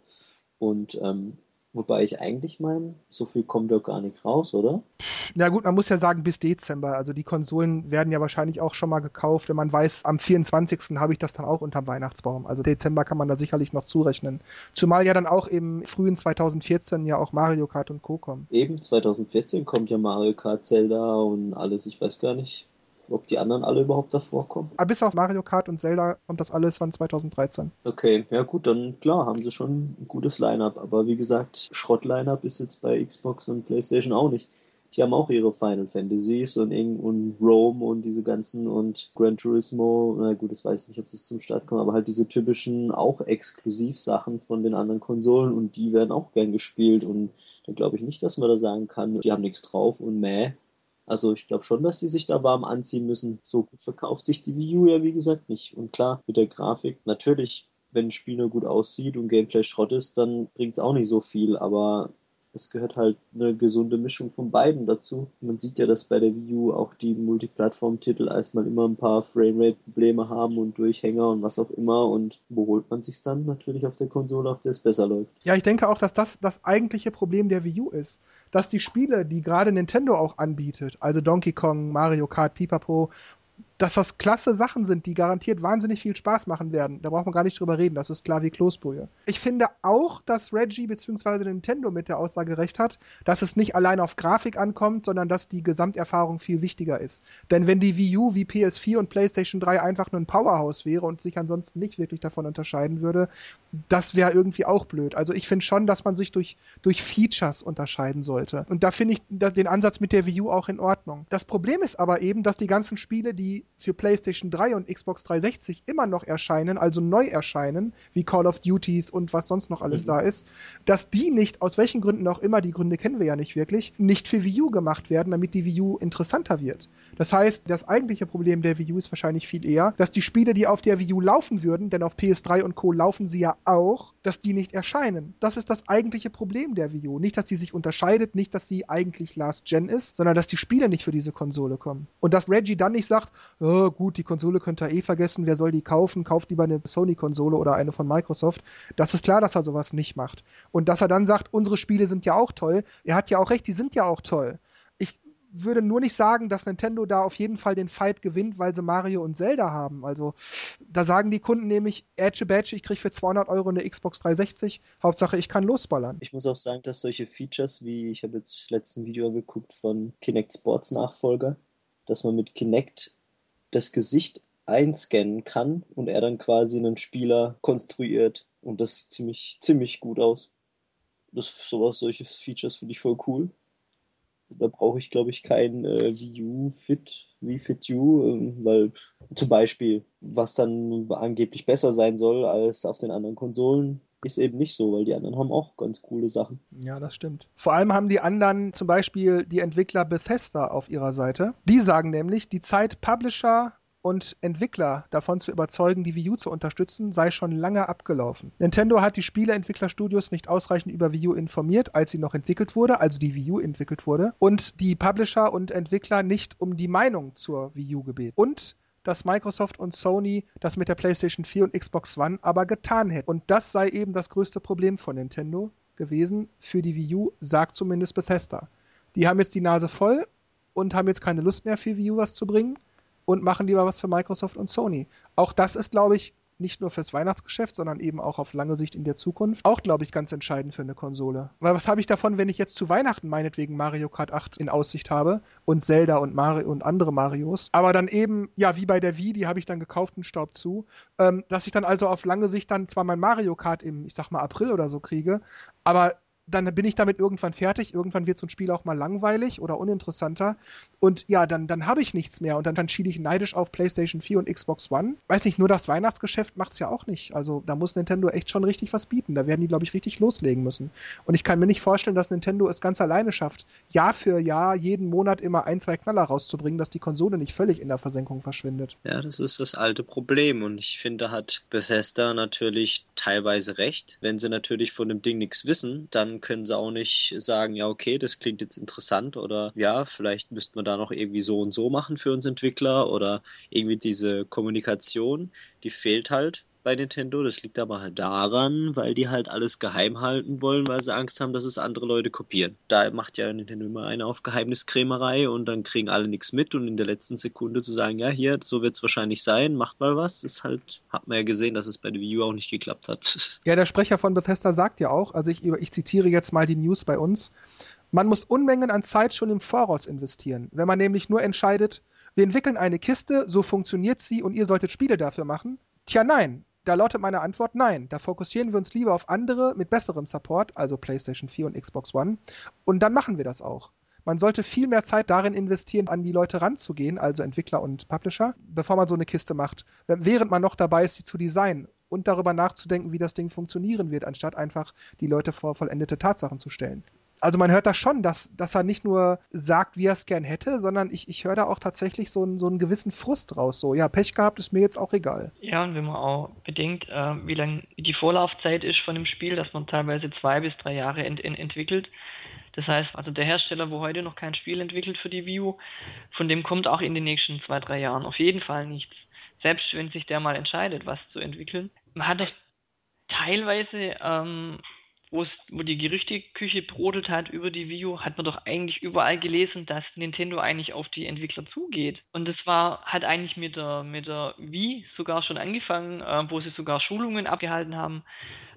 Und ähm, Wobei ich eigentlich meine, so viel kommt doch gar nicht raus, oder? Na gut, man muss ja sagen bis Dezember. Also die Konsolen werden ja wahrscheinlich auch schon mal gekauft, wenn man weiß, am 24. habe ich das dann auch unterm Weihnachtsbaum. Also Dezember kann man da sicherlich noch zurechnen. Zumal ja dann auch im frühen 2014 ja auch Mario Kart und Co. kommen. Eben, 2014 kommt ja Mario Kart, Zelda und alles. Ich weiß gar nicht, ob die anderen alle überhaupt davor kommen. Aber ah, bis auf Mario Kart und Zelda kommt das alles dann 2013. Okay, ja gut, dann klar, haben sie schon ein gutes Line-Up. Aber wie gesagt, Schrott-Line-Up ist jetzt bei Xbox und PlayStation auch nicht. Die haben auch ihre Final Fantasies und, und Rome und diese ganzen und Gran Turismo. Na gut, das weiß ich nicht, ob es zum Start kommt, aber halt diese typischen auch Exklusivsachen von den anderen Konsolen und die werden auch gern gespielt und da glaube ich nicht, dass man da sagen kann, die haben nichts drauf und meh, also ich glaube schon, dass sie sich da warm anziehen müssen. So gut verkauft sich die Wii U ja wie gesagt nicht. Und klar, mit der Grafik, natürlich, wenn ein Spiel nur gut aussieht und Gameplay Schrott ist, dann bringt es auch nicht so viel. Aber es gehört halt eine gesunde Mischung von beiden dazu. Man sieht ja, dass bei der Wii U auch die Multiplattform-Titel erstmal immer ein paar Framerate-Probleme haben und Durchhänger und was auch immer. Und wo holt man sich dann? Natürlich auf der Konsole, auf der es besser läuft. Ja, ich denke auch, dass das das eigentliche Problem der Wii U ist. Dass die Spiele, die gerade Nintendo auch anbietet, also Donkey Kong, Mario Kart, Pipapo, dass das klasse Sachen sind, die garantiert wahnsinnig viel Spaß machen werden. Da braucht man gar nicht drüber reden, das ist klar wie Kloßbrühe. Ich finde auch, dass Reggie bzw. Nintendo mit der Aussage recht hat, dass es nicht allein auf Grafik ankommt, sondern dass die Gesamterfahrung viel wichtiger ist. Denn wenn die Wii U wie PS4 und PlayStation 3 einfach nur ein Powerhouse wäre und sich ansonsten nicht wirklich davon unterscheiden würde, das wäre irgendwie auch blöd. Also ich finde schon, dass man sich durch, durch Features unterscheiden sollte. Und da finde ich den Ansatz mit der Wii U auch in Ordnung. Das Problem ist aber eben, dass die ganzen Spiele, die für PlayStation 3 und Xbox 360 immer noch erscheinen, also neu erscheinen, wie Call of Duties und was sonst noch alles mhm. da ist, dass die nicht, aus welchen Gründen auch immer, die Gründe kennen wir ja nicht wirklich, nicht für Wii U gemacht werden, damit die Wii U interessanter wird. Das heißt, das eigentliche Problem der Wii U ist wahrscheinlich viel eher, dass die Spiele, die auf der Wii U laufen würden, denn auf PS3 und Co. laufen sie ja auch, dass die nicht erscheinen. Das ist das eigentliche Problem der Wii U. Nicht, dass sie sich unterscheidet, nicht, dass sie eigentlich Last Gen ist, sondern dass die Spiele nicht für diese Konsole kommen. Und dass Reggie dann nicht sagt, oh, gut, die Konsole könnt ihr eh vergessen, wer soll die kaufen? Kauft lieber eine Sony-Konsole oder eine von Microsoft. Das ist klar, dass er sowas nicht macht. Und dass er dann sagt, unsere Spiele sind ja auch toll. Er hat ja auch recht, die sind ja auch toll. Ich würde nur nicht sagen, dass Nintendo da auf jeden Fall den Fight gewinnt, weil sie Mario und Zelda haben. Also da sagen die Kunden nämlich, Edge Badge, ich kriege für 200 Euro eine Xbox 360, Hauptsache ich kann losballern. Ich muss auch sagen, dass solche Features, wie ich habe jetzt letzten Video geguckt von Kinect Sports Nachfolger, dass man mit Kinect das Gesicht einscannen kann und er dann quasi einen Spieler konstruiert. Und das sieht ziemlich, ziemlich gut aus. Das sowas, solche Features finde ich voll cool. Da brauche ich, glaube ich, kein äh, Wii U Fit, Wii Fit U, äh, weil zum Beispiel, was dann angeblich besser sein soll als auf den anderen Konsolen, ist eben nicht so, weil die anderen haben auch ganz coole Sachen. Ja, das stimmt. Vor allem haben die anderen zum Beispiel die Entwickler Bethesda auf ihrer Seite. Die sagen nämlich, die Zeit Publisher und Entwickler davon zu überzeugen, die Wii U zu unterstützen, sei schon lange abgelaufen. Nintendo hat die Spieleentwicklerstudios nicht ausreichend über Wii U informiert, als sie noch entwickelt wurde, also die Wii U entwickelt wurde, und die Publisher und Entwickler nicht um die Meinung zur Wii U gebeten. Und dass Microsoft und Sony das mit der PlayStation 4 und Xbox One aber getan hätten. Und das sei eben das größte Problem von Nintendo gewesen für die Wii U, sagt zumindest Bethesda. Die haben jetzt die Nase voll und haben jetzt keine Lust mehr für Wii U was zu bringen und machen lieber was für Microsoft und Sony. Auch das ist, glaube ich, nicht nur fürs Weihnachtsgeschäft, sondern eben auch auf lange Sicht in der Zukunft. Auch, glaube ich, ganz entscheidend für eine Konsole. Weil was habe ich davon, wenn ich jetzt zu Weihnachten meinetwegen Mario Kart 8 in Aussicht habe und Zelda und Mario und andere Marios, aber dann eben, ja, wie bei der Wii, die habe ich dann gekauft und Staub zu, ähm, dass ich dann also auf lange Sicht dann zwar mein Mario Kart im, ich sag mal, April oder so kriege, aber dann bin ich damit irgendwann fertig. Irgendwann wird so ein Spiel auch mal langweilig oder uninteressanter. Und ja, dann, dann habe ich nichts mehr. Und dann, dann schiele ich neidisch auf PlayStation 4 und Xbox One. Weiß nicht, nur das Weihnachtsgeschäft macht es ja auch nicht. Also da muss Nintendo echt schon richtig was bieten. Da werden die, glaube ich, richtig loslegen müssen. Und ich kann mir nicht vorstellen, dass Nintendo es ganz alleine schafft, Jahr für Jahr, jeden Monat immer ein, zwei Knaller rauszubringen, dass die Konsole nicht völlig in der Versenkung verschwindet. Ja, das ist das alte Problem. Und ich finde, hat Bethesda natürlich teilweise recht. Wenn sie natürlich von dem Ding nichts wissen, dann können sie auch nicht sagen, ja, okay, das klingt jetzt interessant oder ja, vielleicht müsste man da noch irgendwie so und so machen für uns Entwickler oder irgendwie diese Kommunikation, die fehlt halt bei Nintendo. Das liegt aber halt daran, weil die halt alles geheim halten wollen, weil sie Angst haben, dass es andere Leute kopieren. Da macht ja Nintendo immer eine auf Geheimniskrämerei und dann kriegen alle nichts mit und in der letzten Sekunde zu sagen, ja, hier, so wird es wahrscheinlich sein, macht mal was, ist halt, hat man ja gesehen, dass es bei der Wii U auch nicht geklappt hat. [laughs] Ja, der Sprecher von Bethesda sagt ja auch, also ich, ich zitiere jetzt mal die News bei uns, man muss Unmengen an Zeit schon im Voraus investieren. Wenn man nämlich nur entscheidet, wir entwickeln eine Kiste, so funktioniert sie und ihr solltet Spiele dafür machen. Tja, nein, da lautet meine Antwort nein. Da fokussieren wir uns lieber auf andere mit besserem Support, also PlayStation 4 und Xbox One. Und dann machen wir das auch. Man sollte viel mehr Zeit darin investieren, an die Leute ranzugehen, also Entwickler und Publisher, bevor man so eine Kiste macht. Während man noch dabei ist, sie zu designen und darüber nachzudenken, wie das Ding funktionieren wird, anstatt einfach die Leute vor vollendete Tatsachen zu stellen also man hört da schon, dass, dass er nicht nur sagt, wie er es gern hätte, sondern ich, ich höre da auch tatsächlich so einen, so einen gewissen Frust raus. So, ja, Pech gehabt ist mir jetzt auch egal. Ja, und wenn man auch bedenkt, äh, wie lang die Vorlaufzeit ist von dem Spiel, dass man teilweise zwei bis drei Jahre ent ent entwickelt. Das heißt, also der Hersteller, wo heute noch kein Spiel entwickelt für die Wii U, von dem kommt auch in den nächsten zwei, drei Jahren auf jeden Fall nichts. Selbst wenn sich der mal entscheidet, was zu entwickeln. Man hat das teilweise ähm, wo die Gerüchteküche brodelt hat über die Wii U, hat man doch eigentlich überall gelesen, dass Nintendo eigentlich auf die Entwickler zugeht. Und das war, hat eigentlich mit der, mit der Wii sogar schon angefangen, äh, wo sie sogar Schulungen abgehalten haben,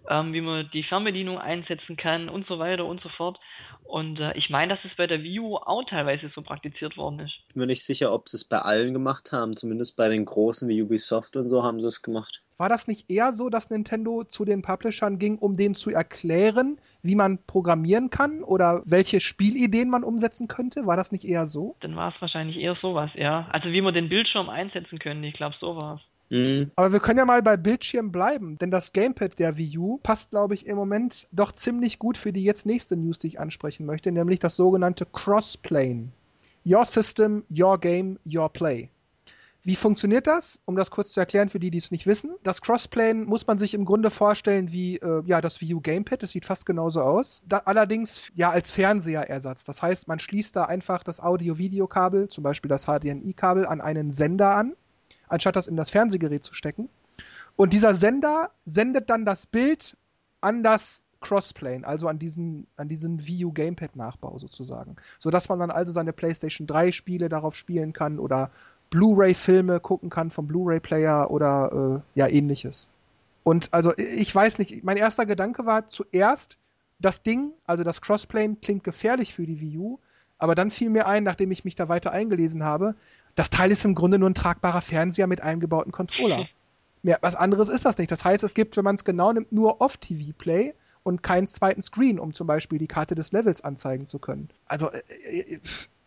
ähm, wie man die Fernbedienung einsetzen kann und so weiter und so fort. Und äh, ich meine, dass es bei der Wii U auch teilweise so praktiziert worden ist. Ich bin mir nicht sicher, ob sie es bei allen gemacht haben. Zumindest bei den großen wie Ubisoft und so haben sie es gemacht. War das nicht eher so, dass Nintendo zu den Publishern ging, um denen zu erklären, wie man programmieren kann oder welche Spielideen man umsetzen könnte? War das nicht eher so? Dann war es wahrscheinlich eher sowas, ja. Also wie man den Bildschirm einsetzen könnte, ich glaube, so war es. Mhm. Aber wir können ja mal bei Bildschirm bleiben, denn das Gamepad der Wii U passt, glaube ich, im Moment doch ziemlich gut für die jetzt nächste News, die ich ansprechen möchte, nämlich das sogenannte Crossplane. Your System, Your Game, Your Play. Wie funktioniert das? Um das kurz zu erklären für die, die es nicht wissen. Das Crossplane muss man sich im Grunde vorstellen wie äh, ja, das Wii U Gamepad. Das sieht fast genauso aus. Da, allerdings ja als Fernseherersatz. Das heißt, man schließt da einfach das Audio-Video-Kabel, zum Beispiel das HDMI-Kabel, an einen Sender an anstatt das in das Fernsehgerät zu stecken. Und dieser Sender sendet dann das Bild an das Crossplane, also an diesen, an diesen Wii U Gamepad-Nachbau sozusagen. Sodass man dann also seine PlayStation 3 Spiele darauf spielen kann oder Blu-ray-Filme gucken kann vom Blu-ray-Player oder äh, ja ähnliches. Und also ich weiß nicht, mein erster Gedanke war zuerst, das Ding, also das Crossplane, klingt gefährlich für die Wii U, aber dann fiel mir ein, nachdem ich mich da weiter eingelesen habe, das Teil ist im Grunde nur ein tragbarer Fernseher mit eingebauten Controller. Mehr, was anderes ist das nicht. Das heißt, es gibt, wenn man es genau nimmt, nur Off-TV-Play und keinen zweiten Screen, um zum Beispiel die Karte des Levels anzeigen zu können. Also, äh, äh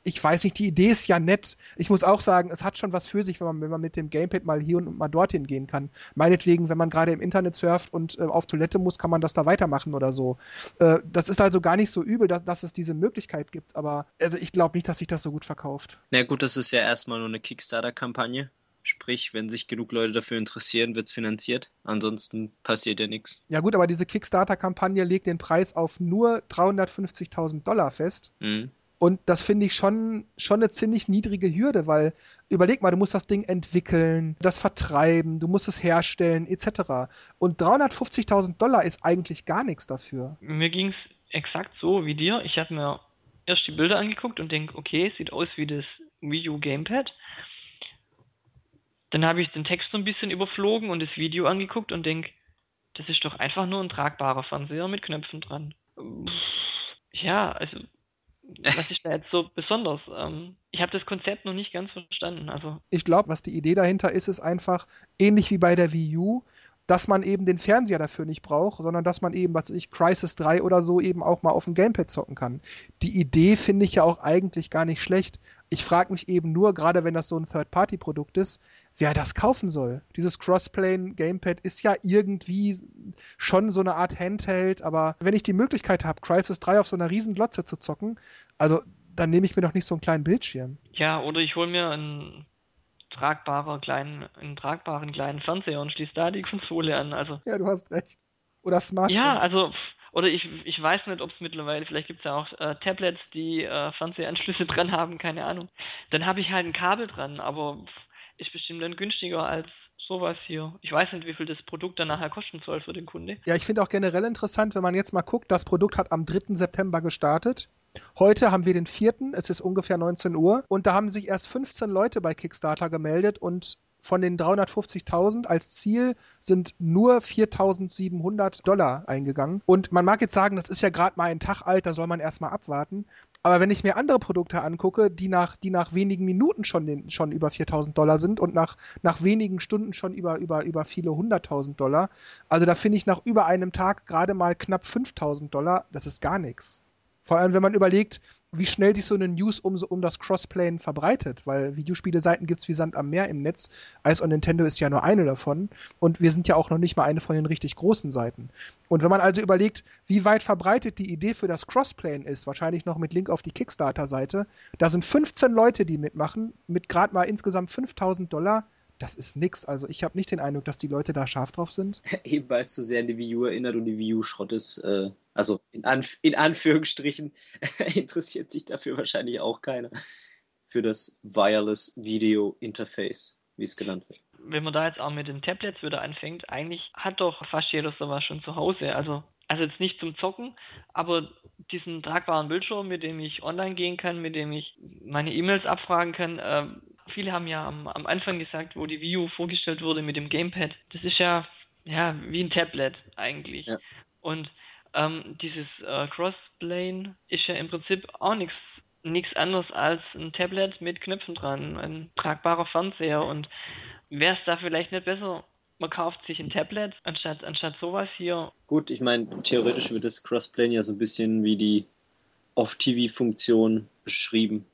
ich weiß nicht, die Idee ist ja nett. Ich muss auch sagen, es hat schon was für sich, wenn man, wenn man mit dem Gamepad mal hier und mal dorthin gehen kann. Meinetwegen, wenn man gerade im Internet surft und äh, auf Toilette muss, kann man das da weitermachen oder so. Äh, das ist also gar nicht so übel, dass, dass es diese Möglichkeit gibt, aber also ich glaube nicht, dass sich das so gut verkauft. Na gut, das ist ja erstmal nur eine Kickstarter-Kampagne. Sprich, wenn sich genug Leute dafür interessieren, wird es finanziert. Ansonsten passiert ja nichts. Ja gut, aber diese Kickstarter-Kampagne legt den Preis auf nur 350.000 Dollar fest. Mhm. Und das finde ich schon, schon eine ziemlich niedrige Hürde, weil überleg mal, du musst das Ding entwickeln, das vertreiben, du musst es herstellen, etc. Und 350.000 Dollar ist eigentlich gar nichts dafür. Mir ging es exakt so wie dir. Ich habe mir erst die Bilder angeguckt und denke, okay, sieht aus wie das Wii U Gamepad. Dann habe ich den Text so ein bisschen überflogen und das Video angeguckt und denke, das ist doch einfach nur ein tragbarer Fernseher mit Knöpfen dran. Ja, also was ist da jetzt so besonders? Ähm, ich habe das Konzept noch nicht ganz verstanden. Also ich glaube, was die Idee dahinter ist, ist einfach ähnlich wie bei der Wii U, dass man eben den Fernseher dafür nicht braucht, sondern dass man eben, was weiß ich, Crisis 3 oder so eben auch mal auf dem Gamepad zocken kann. Die Idee finde ich ja auch eigentlich gar nicht schlecht. Ich frage mich eben nur, gerade wenn das so ein Third-Party-Produkt ist, wer das kaufen soll. Dieses Crossplane Gamepad ist ja irgendwie schon so eine Art Handheld, aber wenn ich die Möglichkeit habe, Crisis 3 auf so einer riesen Glotze zu zocken, also dann nehme ich mir doch nicht so einen kleinen Bildschirm. Ja, oder ich hole mir einen tragbarer kleinen, einen tragbaren kleinen Fernseher und schließe da die Konsole an. Also. Ja, du hast recht. Oder Smartphone. Ja, also oder ich, ich weiß nicht, ob es mittlerweile, vielleicht gibt es ja auch äh, Tablets, die äh, Fernsehanschlüsse [laughs] dran haben, keine Ahnung. Dann habe ich halt ein Kabel dran, aber ist bestimmt dann günstiger als sowas hier. Ich weiß nicht, wie viel das Produkt dann nachher kosten soll für den Kunde. Ja, ich finde auch generell interessant, wenn man jetzt mal guckt, das Produkt hat am 3. September gestartet. Heute haben wir den 4., es ist ungefähr 19 Uhr und da haben sich erst 15 Leute bei Kickstarter gemeldet und von den 350.000 als Ziel sind nur 4.700 Dollar eingegangen. Und man mag jetzt sagen, das ist ja gerade mal ein Tag alt, da soll man erstmal abwarten. Aber wenn ich mir andere Produkte angucke, die nach, die nach wenigen Minuten schon, den, schon über 4000 Dollar sind und nach, nach wenigen Stunden schon über, über, über viele hunderttausend Dollar, also da finde ich nach über einem Tag gerade mal knapp 5000 Dollar, das ist gar nichts. Vor allem, wenn man überlegt, wie schnell sich so eine News um, um das Crossplane verbreitet, weil Videospiele-Seiten gibt es wie Sand am Meer im Netz. Ice on Nintendo ist ja nur eine davon und wir sind ja auch noch nicht mal eine von den richtig großen Seiten. Und wenn man also überlegt, wie weit verbreitet die Idee für das Crossplane ist, wahrscheinlich noch mit Link auf die Kickstarter-Seite, da sind 15 Leute, die mitmachen, mit gerade mal insgesamt 5000 Dollar das ist nix. Also ich habe nicht den Eindruck, dass die Leute da scharf drauf sind. [laughs] Eben weil es zu sehr an die Wii U erinnert und die Wii U Schrott ist. Äh, also in, Anf in Anführungsstrichen [laughs] interessiert sich dafür wahrscheinlich auch keiner. Für das Wireless Video Interface, wie es genannt wird. Wenn man da jetzt auch mit den Tablets wieder anfängt, eigentlich hat doch fast jeder sowas schon zu Hause. Also also jetzt nicht zum Zocken, aber diesen tragbaren Bildschirm, mit dem ich online gehen kann, mit dem ich meine E-Mails abfragen kann. Äh, viele haben ja am, am Anfang gesagt, wo die Wii U vorgestellt wurde mit dem Gamepad, das ist ja, ja wie ein Tablet eigentlich. Ja. Und ähm, dieses äh, Crossplane ist ja im Prinzip auch nichts nichts anderes als ein Tablet mit Knöpfen dran, ein tragbarer Fernseher und wäre es da vielleicht nicht besser, man kauft sich ein Tablet anstatt, anstatt sowas hier. Gut, ich meine, theoretisch wird das Crossplane ja so ein bisschen wie die Off-TV-Funktion beschrieben.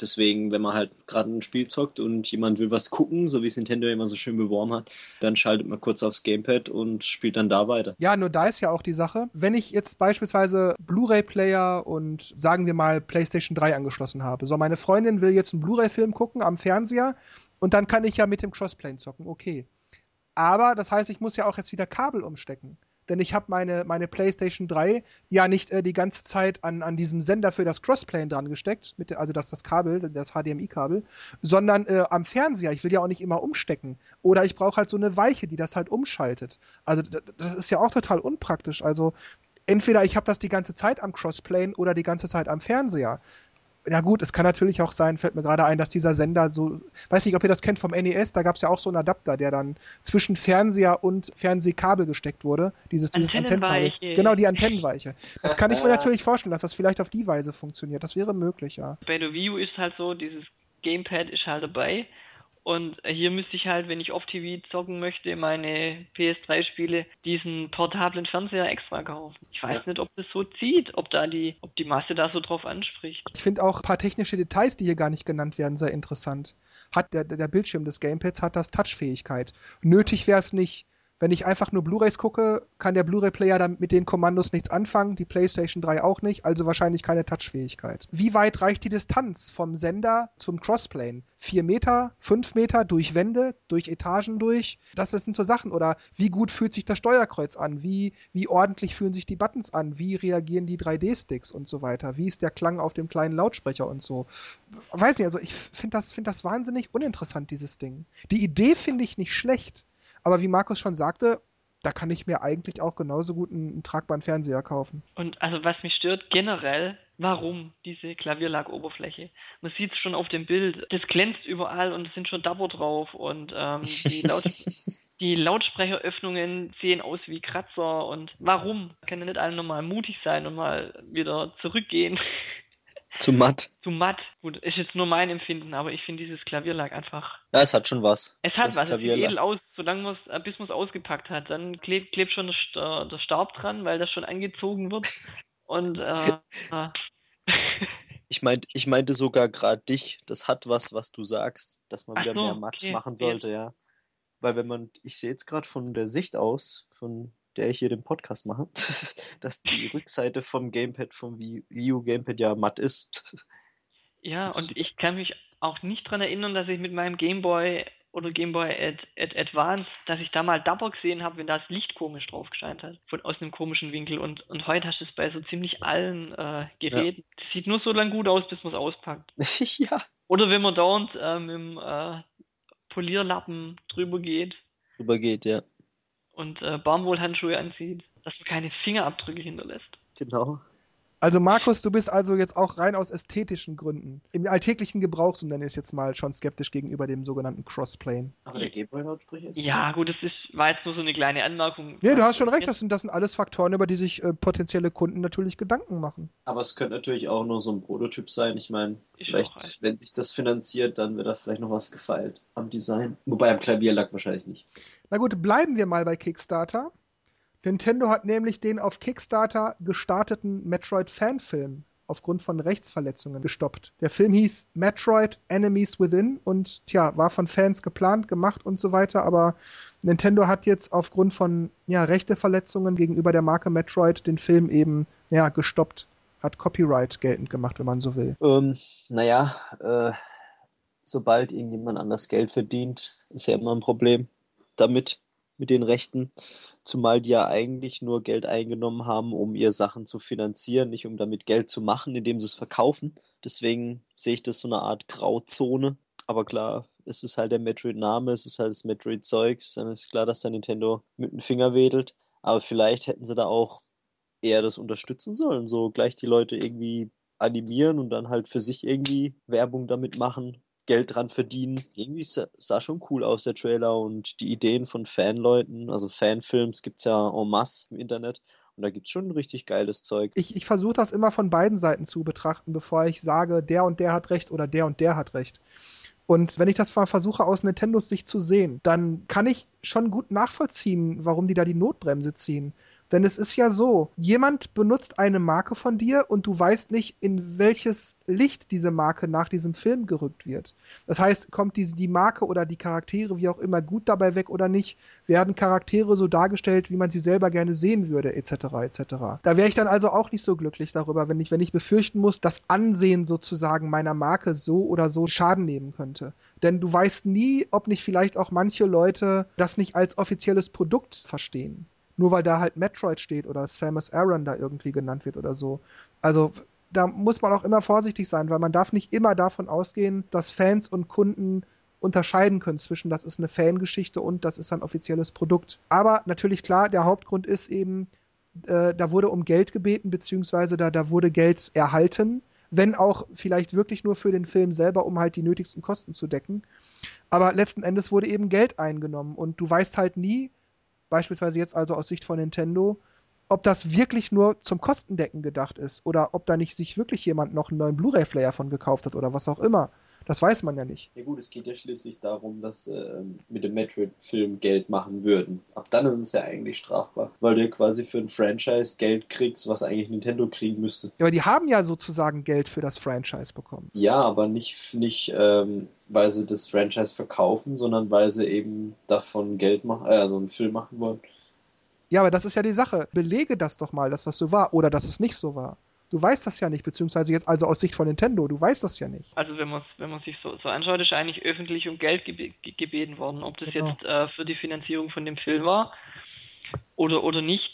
Deswegen, wenn man halt gerade ein Spiel zockt und jemand will was gucken, so wie es Nintendo immer so schön beworben hat, dann schaltet man kurz aufs Gamepad und spielt dann da weiter. Ja, nur da ist ja auch die Sache, wenn ich jetzt beispielsweise Blu-ray-Player und sagen wir mal PlayStation 3 angeschlossen habe. So, meine Freundin will jetzt einen Blu-ray-Film gucken am Fernseher und dann kann ich ja mit dem Crossplane zocken, okay. Aber das heißt, ich muss ja auch jetzt wieder Kabel umstecken. Denn ich habe meine, meine PlayStation 3 ja nicht äh, die ganze Zeit an, an diesem Sender für das Crossplane dran gesteckt, mit, also das, das Kabel, das HDMI-Kabel, sondern äh, am Fernseher. Ich will ja auch nicht immer umstecken. Oder ich brauche halt so eine Weiche, die das halt umschaltet. Also das ist ja auch total unpraktisch. Also entweder ich habe das die ganze Zeit am Crossplane oder die ganze Zeit am Fernseher ja gut, es kann natürlich auch sein, fällt mir gerade ein, dass dieser Sender so, weiß nicht, ob ihr das kennt vom NES, da gab es ja auch so einen Adapter, der dann zwischen Fernseher und Fernsehkabel gesteckt wurde. Dieses, dieses Antennenweiche. Genau, die Antennenweiche. Das kann ich mir [laughs] natürlich vorstellen, dass das vielleicht auf die Weise funktioniert. Das wäre möglich, ja. Bei der Wii U ist halt so, dieses Gamepad ist halt dabei und hier müsste ich halt, wenn ich auf TV zocken möchte, meine PS3-Spiele diesen portablen Fernseher extra kaufen. Ich weiß ja. nicht, ob das so zieht, ob da die, ob die Masse da so drauf anspricht. Ich finde auch ein paar technische Details, die hier gar nicht genannt werden, sehr interessant. Hat der, der Bildschirm des Gamepads hat das Touchfähigkeit. Nötig wäre es nicht. Wenn ich einfach nur Blu-rays gucke, kann der Blu-ray-Player dann mit den Kommandos nichts anfangen, die PlayStation 3 auch nicht, also wahrscheinlich keine Touchfähigkeit. Wie weit reicht die Distanz vom Sender zum Crossplane? Vier Meter, fünf Meter durch Wände, durch Etagen durch? Das sind so Sachen. Oder wie gut fühlt sich das Steuerkreuz an? Wie, wie ordentlich fühlen sich die Buttons an? Wie reagieren die 3D-Sticks und so weiter? Wie ist der Klang auf dem kleinen Lautsprecher und so? Weiß nicht, also ich finde das, find das wahnsinnig uninteressant, dieses Ding. Die Idee finde ich nicht schlecht. Aber wie Markus schon sagte, da kann ich mir eigentlich auch genauso gut einen, einen tragbaren Fernseher kaufen. Und also was mich stört generell, warum diese Klavierlackoberfläche? Man sieht es schon auf dem Bild, das glänzt überall und es sind schon Dabber drauf und ähm, die, [laughs] Laut die, Lautsprecheröffnungen sehen aus wie Kratzer und warum? Kann ja nicht alle nochmal mutig sein und mal wieder zurückgehen. Zu matt. Zu matt. Gut, ist jetzt nur mein Empfinden, aber ich finde dieses Klavierlack einfach. Ja, es hat schon was. Es hat das was. Es sieht edel aus, solange man es, äh, bis man es ausgepackt hat. Dann klebt, klebt schon der, der Staub dran, weil das schon angezogen wird. Und äh, [laughs] äh. ich meinte, ich meinte sogar gerade dich. Das hat was, was du sagst, dass man wieder so, mehr matt okay, machen sollte, okay. ja. Weil wenn man, ich sehe jetzt gerade von der Sicht aus, von der ich hier den Podcast mache, [laughs] dass die Rückseite vom Gamepad, vom Wii U Gamepad ja matt ist. [laughs] Ja, und ich kann mich auch nicht daran erinnern, dass ich mit meinem Gameboy oder Gameboy Ad, Ad Advance, dass ich da mal Double gesehen habe, wenn das Licht komisch drauf gescheint hat, von aus einem komischen Winkel. Und, und heute hast du es bei so ziemlich allen äh, Geräten. Ja. Das sieht nur so lang gut aus, bis man es auspackt. [laughs] ja. Oder wenn man dauernd äh, mit dem äh, Polierlappen drüber geht. Drüber geht, ja und äh, Baumwollhandschuhe anzieht, dass man keine Fingerabdrücke hinterlässt. Genau. Also Markus, du bist also jetzt auch rein aus ästhetischen Gründen, im alltäglichen Gebrauch, so nenne ich es jetzt mal, schon skeptisch gegenüber dem sogenannten Crossplane. Aber der Gameboy-Lautsprecher ist... Ja, gut, das ist, war jetzt nur so eine kleine Anmerkung. Nee, du hast schon recht, das sind, das sind alles Faktoren, über die sich äh, potenzielle Kunden natürlich Gedanken machen. Aber es könnte natürlich auch nur so ein Prototyp sein. Ich meine, vielleicht, wenn sich das finanziert, dann wird da vielleicht noch was gefeilt am Design. Wobei am Klavierlack wahrscheinlich nicht. Na gut, bleiben wir mal bei Kickstarter. Nintendo hat nämlich den auf Kickstarter gestarteten Metroid-Fanfilm aufgrund von Rechtsverletzungen gestoppt. Der Film hieß Metroid Enemies Within und tja, war von Fans geplant, gemacht und so weiter, aber Nintendo hat jetzt aufgrund von ja, Rechteverletzungen gegenüber der Marke Metroid den Film eben ja, gestoppt, hat Copyright geltend gemacht, wenn man so will. Ähm, naja, äh, sobald irgendjemand anders Geld verdient, ist ja immer ein Problem damit mit den Rechten, zumal die ja eigentlich nur Geld eingenommen haben, um ihr Sachen zu finanzieren, nicht um damit Geld zu machen, indem sie es verkaufen. Deswegen sehe ich das so eine Art Grauzone. Aber klar, es ist halt der Metroid-Name, es ist halt das Metroid-Zeugs, dann ist klar, dass da Nintendo mit dem Finger wedelt. Aber vielleicht hätten sie da auch eher das unterstützen sollen, so gleich die Leute irgendwie animieren und dann halt für sich irgendwie Werbung damit machen, Geld dran verdienen. Irgendwie sah, sah schon cool aus, der Trailer und die Ideen von Fanleuten, also Fanfilms gibt es ja en masse im Internet. Und da gibt es schon richtig geiles Zeug. Ich, ich versuche das immer von beiden Seiten zu betrachten, bevor ich sage, der und der hat recht oder der und der hat recht. Und wenn ich das mal versuche aus Nintendos Sicht zu sehen, dann kann ich schon gut nachvollziehen, warum die da die Notbremse ziehen. Denn es ist ja so, jemand benutzt eine Marke von dir und du weißt nicht, in welches Licht diese Marke nach diesem Film gerückt wird. Das heißt, kommt die, die Marke oder die Charaktere, wie auch immer, gut dabei weg oder nicht, werden Charaktere so dargestellt, wie man sie selber gerne sehen würde, etc. etc. Da wäre ich dann also auch nicht so glücklich darüber, wenn ich, wenn ich befürchten muss, das Ansehen sozusagen meiner Marke so oder so Schaden nehmen könnte. Denn du weißt nie, ob nicht vielleicht auch manche Leute das nicht als offizielles Produkt verstehen nur weil da halt Metroid steht oder Samus Aran da irgendwie genannt wird oder so. Also da muss man auch immer vorsichtig sein, weil man darf nicht immer davon ausgehen, dass Fans und Kunden unterscheiden können zwischen das ist eine Fangeschichte und das ist ein offizielles Produkt. Aber natürlich klar, der Hauptgrund ist eben, äh, da wurde um Geld gebeten, beziehungsweise da, da wurde Geld erhalten, wenn auch vielleicht wirklich nur für den Film selber, um halt die nötigsten Kosten zu decken. Aber letzten Endes wurde eben Geld eingenommen und du weißt halt nie, beispielsweise jetzt also aus Sicht von Nintendo, ob das wirklich nur zum Kostendecken gedacht ist oder ob da nicht sich wirklich jemand noch einen neuen Blu-ray-Player von gekauft hat oder was auch immer. Das weiß man ja nicht. Ja gut, es geht ja schließlich darum, dass äh, mit dem Metroid-Film Geld machen würden. Ab dann ist es ja eigentlich strafbar, weil du quasi für ein Franchise Geld kriegst, was eigentlich Nintendo kriegen müsste. Ja, aber die haben ja sozusagen Geld für das Franchise bekommen. Ja, aber nicht, nicht ähm, weil sie das Franchise verkaufen, sondern weil sie eben davon Geld machen, äh, also einen Film machen wollen. Ja, aber das ist ja die Sache. Belege das doch mal, dass das so war oder dass es nicht so war. Du weißt das ja nicht, beziehungsweise jetzt also aus Sicht von Nintendo, du weißt das ja nicht. Also wenn man wenn man sich so, so anschaut, ist eigentlich öffentlich um Geld gebe gebeten worden. Ob das genau. jetzt äh, für die Finanzierung von dem Film war oder, oder nicht,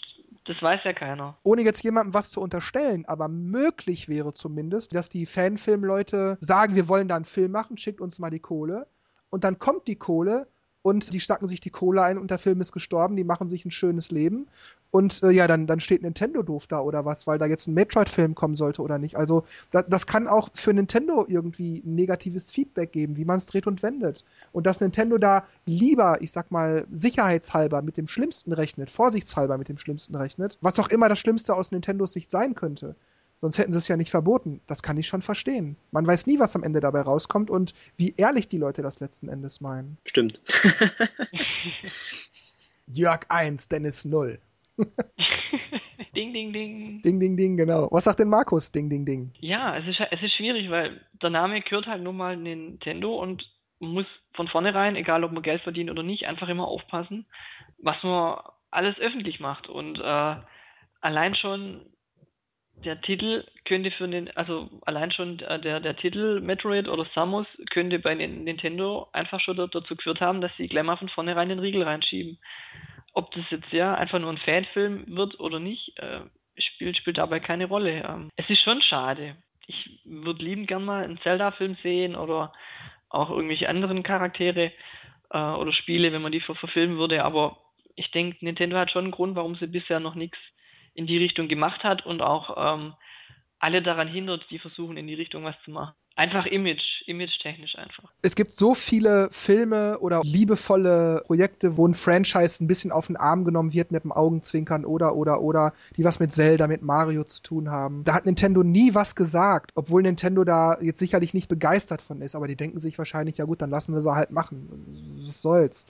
das weiß ja keiner. Ohne jetzt jemandem was zu unterstellen, aber möglich wäre zumindest, dass die Fanfilmleute sagen, wir wollen da einen Film machen, schickt uns mal die Kohle. Und dann kommt die Kohle und die stacken sich die Kohle ein und der Film ist gestorben, die machen sich ein schönes Leben und äh, ja, dann, dann steht Nintendo doof da oder was, weil da jetzt ein Metroid-Film kommen sollte oder nicht. Also da, das kann auch für Nintendo irgendwie negatives Feedback geben, wie man es dreht und wendet. Und dass Nintendo da lieber, ich sag mal, sicherheitshalber mit dem Schlimmsten rechnet, vorsichtshalber mit dem Schlimmsten rechnet, was auch immer das Schlimmste aus Nintendos Sicht sein könnte. Sonst hätten sie es ja nicht verboten. Das kann ich schon verstehen. Man weiß nie, was am Ende dabei rauskommt und wie ehrlich die Leute das letzten Endes meinen. Stimmt. [laughs] Jörg 1, Dennis 0. [laughs] ding, ding, ding. Ding, ding, ding, genau. Was sagt denn Markus? Ding, ding, ding. Ja, es ist, es ist schwierig, weil der Name gehört halt nun mal Nintendo und man muss von vornherein, egal ob man Geld verdient oder nicht, einfach immer aufpassen, was man alles öffentlich macht. Und äh, allein schon der Titel könnte für den, also allein schon der, der Titel Metroid oder Samus könnte bei Nintendo einfach schon dazu geführt haben, dass sie gleich mal von vornherein den Riegel reinschieben. Ob das jetzt ja einfach nur ein Fanfilm wird oder nicht, äh, spielt, spielt dabei keine Rolle. Ähm, es ist schon schade. Ich würde liebend gern mal einen Zelda-Film sehen oder auch irgendwelche anderen Charaktere äh, oder Spiele, wenn man die verfilmen würde, aber ich denke, Nintendo hat schon einen Grund, warum sie bisher noch nichts in die Richtung gemacht hat und auch ähm, alle daran hindert, die versuchen, in die Richtung was zu machen. Einfach Image, image-technisch einfach. Es gibt so viele Filme oder liebevolle Projekte, wo ein Franchise ein bisschen auf den Arm genommen wird mit dem Augenzwinkern oder, oder, oder, die was mit Zelda, mit Mario zu tun haben. Da hat Nintendo nie was gesagt, obwohl Nintendo da jetzt sicherlich nicht begeistert von ist, aber die denken sich wahrscheinlich, ja gut, dann lassen wir sie halt machen. Was soll's.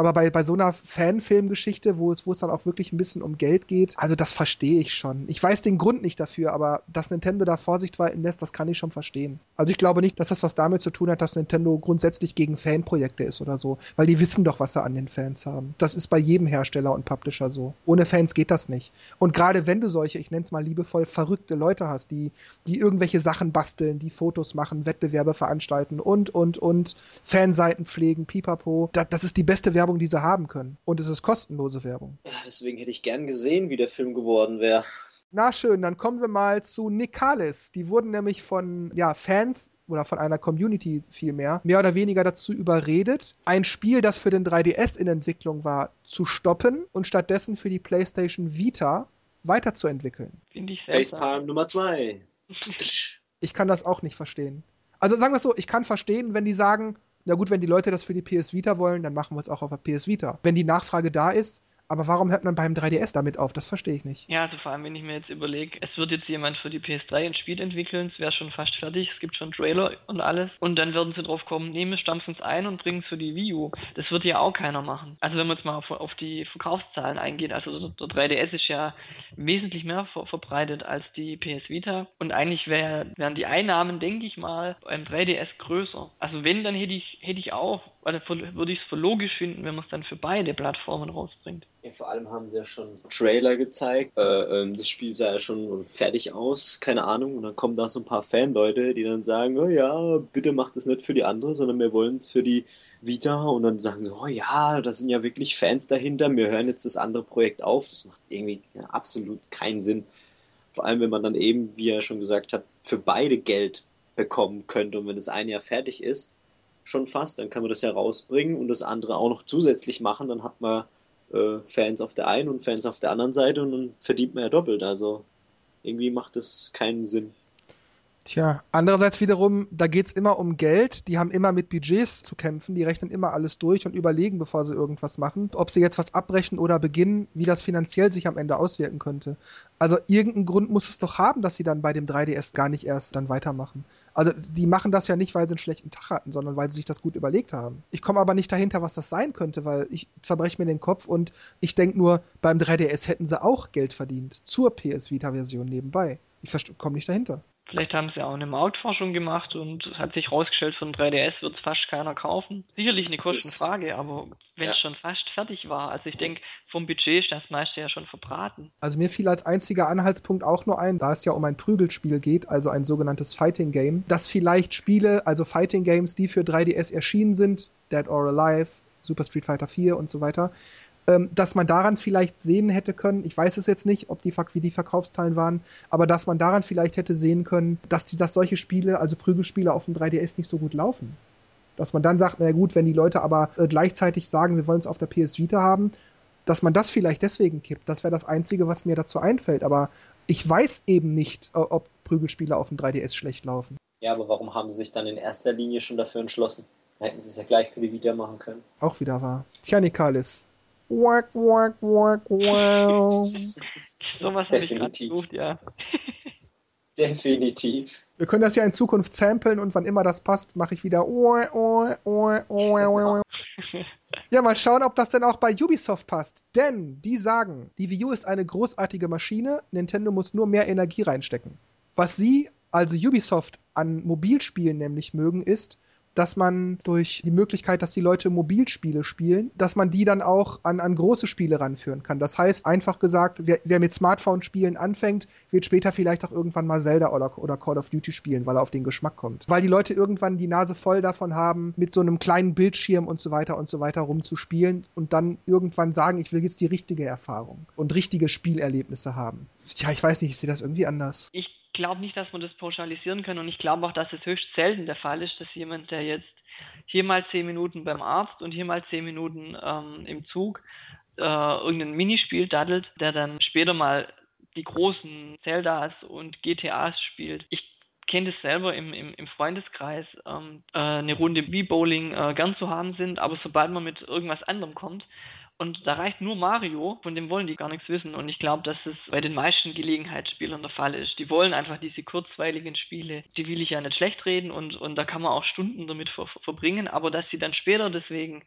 Aber bei, bei so einer Fanfilmgeschichte, wo es, wo es dann auch wirklich ein bisschen um Geld geht, also das verstehe ich schon. Ich weiß den Grund nicht dafür, aber dass Nintendo da Vorsicht walten lässt, das kann ich schon verstehen. Also ich glaube nicht, dass das was damit zu tun hat, dass Nintendo grundsätzlich gegen Fanprojekte ist oder so, weil die wissen doch, was sie an den Fans haben. Das ist bei jedem Hersteller und Publisher so. Ohne Fans geht das nicht. Und gerade wenn du solche, ich nenne es mal liebevoll, verrückte Leute hast, die, die irgendwelche Sachen basteln, die Fotos machen, Wettbewerbe veranstalten und, und, und Fanseiten pflegen, pipapo, das, das ist die beste Werbung Werbung, die sie haben können. Und es ist kostenlose Werbung. Ja, deswegen hätte ich gern gesehen, wie der Film geworden wäre. Na schön, dann kommen wir mal zu Nicalis. Die wurden nämlich von ja, Fans oder von einer Community vielmehr, mehr oder weniger dazu überredet, ein Spiel, das für den 3DS in Entwicklung war, zu stoppen und stattdessen für die PlayStation Vita weiterzuentwickeln. Finde ich Facepalm Nummer 2. [laughs] ich kann das auch nicht verstehen. Also sagen wir es so, ich kann verstehen, wenn die sagen, na gut, wenn die Leute das für die PS Vita wollen, dann machen wir es auch auf der PS Vita. Wenn die Nachfrage da ist, aber warum hört man beim 3DS damit auf? Das verstehe ich nicht. Ja, also vor allem, wenn ich mir jetzt überlege, es wird jetzt jemand für die PS3 ein Spiel entwickeln, es wäre schon fast fertig, es gibt schon Trailer und alles. Und dann würden sie drauf kommen, nehmen es, stampfen es ein und bringen es für die Wii U. Das wird ja auch keiner machen. Also wenn man jetzt mal auf, auf die Verkaufszahlen eingeht, also der, 3DS ist ja wesentlich mehr ver verbreitet als die PS Vita. Und eigentlich wär, wären die Einnahmen, denke ich mal, beim 3DS größer. Also wenn, dann hätte ich, hätte ich auch, also würde ich es für logisch finden, wenn man es dann für beide Plattformen rausbringt. Ja, vor allem haben sie ja schon Trailer gezeigt. Äh, ähm, das Spiel sah ja schon fertig aus, keine Ahnung. Und dann kommen da so ein paar Fanleute, die dann sagen, oh ja, bitte macht es nicht für die andere, sondern wir wollen es für die Vita. Und dann sagen sie, oh ja, da sind ja wirklich Fans dahinter. Wir hören jetzt das andere Projekt auf. Das macht irgendwie ja, absolut keinen Sinn. Vor allem, wenn man dann eben, wie er schon gesagt hat, für beide Geld bekommen könnte. Und wenn das eine ja fertig ist, schon fast, dann kann man das ja rausbringen und das andere auch noch zusätzlich machen. Dann hat man äh, Fans auf der einen und Fans auf der anderen Seite und dann verdient man ja doppelt. Also irgendwie macht das keinen Sinn. Tja, andererseits wiederum, da geht es immer um Geld. Die haben immer mit Budgets zu kämpfen. Die rechnen immer alles durch und überlegen, bevor sie irgendwas machen, ob sie jetzt was abbrechen oder beginnen, wie das finanziell sich am Ende auswirken könnte. Also irgendeinen Grund muss es doch haben, dass sie dann bei dem 3DS gar nicht erst dann weitermachen. Also die machen das ja nicht, weil sie einen schlechten Tag hatten, sondern weil sie sich das gut überlegt haben. Ich komme aber nicht dahinter, was das sein könnte, weil ich zerbreche mir den Kopf und ich denke nur, beim 3DS hätten sie auch Geld verdient. Zur PS Vita-Version nebenbei. Ich komme nicht dahinter. Vielleicht haben sie auch eine Marktforschung gemacht und es hat sich herausgestellt, von 3DS wird es fast keiner kaufen. Sicherlich eine Kostenfrage, aber wenn ja. es schon fast fertig war, also ich denke, vom Budget ist das meiste ja schon verbraten. Also mir fiel als einziger Anhaltspunkt auch nur ein, da es ja um ein Prügelspiel geht, also ein sogenanntes Fighting Game, dass vielleicht Spiele, also Fighting Games, die für 3DS erschienen sind, Dead or Alive, Super Street Fighter 4 und so weiter, ähm, dass man daran vielleicht sehen hätte können, ich weiß es jetzt nicht, ob die, wie die Verkaufszahlen waren, aber dass man daran vielleicht hätte sehen können, dass, die, dass solche Spiele, also Prügelspiele auf dem 3DS nicht so gut laufen. Dass man dann sagt, na gut, wenn die Leute aber äh, gleichzeitig sagen, wir wollen es auf der PS Vita haben, dass man das vielleicht deswegen kippt. Das wäre das Einzige, was mir dazu einfällt. Aber ich weiß eben nicht, ob Prügelspiele auf dem 3DS schlecht laufen. Ja, aber warum haben sie sich dann in erster Linie schon dafür entschlossen? Da hätten sie es ja gleich für die Vita machen können. Auch wieder wahr. Tja, Nikalis, Wack, wack, wack, wow. Sowas habe ich gerade gesucht, ja. [laughs] Definitiv. Wir können das ja in Zukunft samplen und wann immer das passt, mache ich wieder. [laughs] Ja, mal schauen, ob das denn auch bei Ubisoft passt. Denn die sagen, die Wii U ist eine großartige Maschine, Nintendo muss nur mehr Energie reinstecken. Was sie, also Ubisoft, an Mobilspielen nämlich mögen, ist, dass man durch die Möglichkeit, dass die Leute Mobilspiele spielen, dass man die dann auch an, an große Spiele ranführen kann. Das heißt, einfach gesagt, wer, wer mit Smartphone-Spielen anfängt, wird später vielleicht auch irgendwann mal Zelda oder, oder Call of Duty spielen, weil er auf den Geschmack kommt. Weil die Leute irgendwann die Nase voll davon haben, mit so einem kleinen Bildschirm und so weiter und so weiter rumzuspielen und dann irgendwann sagen, ich will jetzt die richtige Erfahrung und richtige Spielerlebnisse haben. Tja, ich weiß nicht, ich sehe das irgendwie anders. Ich glaube nicht, dass man das pauschalisieren kann und ich glaube auch, dass es höchst selten der Fall ist, dass jemand, der jetzt hier mal zehn Minuten beim Arzt und hier mal zehn Minuten ähm, im Zug äh, irgendein Minispiel daddelt, der dann später mal die großen Zeldas und GTAs spielt. Ich kenne das selber im, im, im Freundeskreis, ähm, äh, eine Runde Wii-Bowling äh, gern zu haben sind, aber sobald man mit irgendwas anderem kommt, und da reicht nur Mario, von dem wollen die gar nichts wissen. Und ich glaube, dass es bei den meisten Gelegenheitsspielern der Fall ist. Die wollen einfach diese kurzweiligen Spiele. Die will ich ja nicht schlecht reden und, und da kann man auch Stunden damit ver verbringen. Aber dass sie dann später deswegen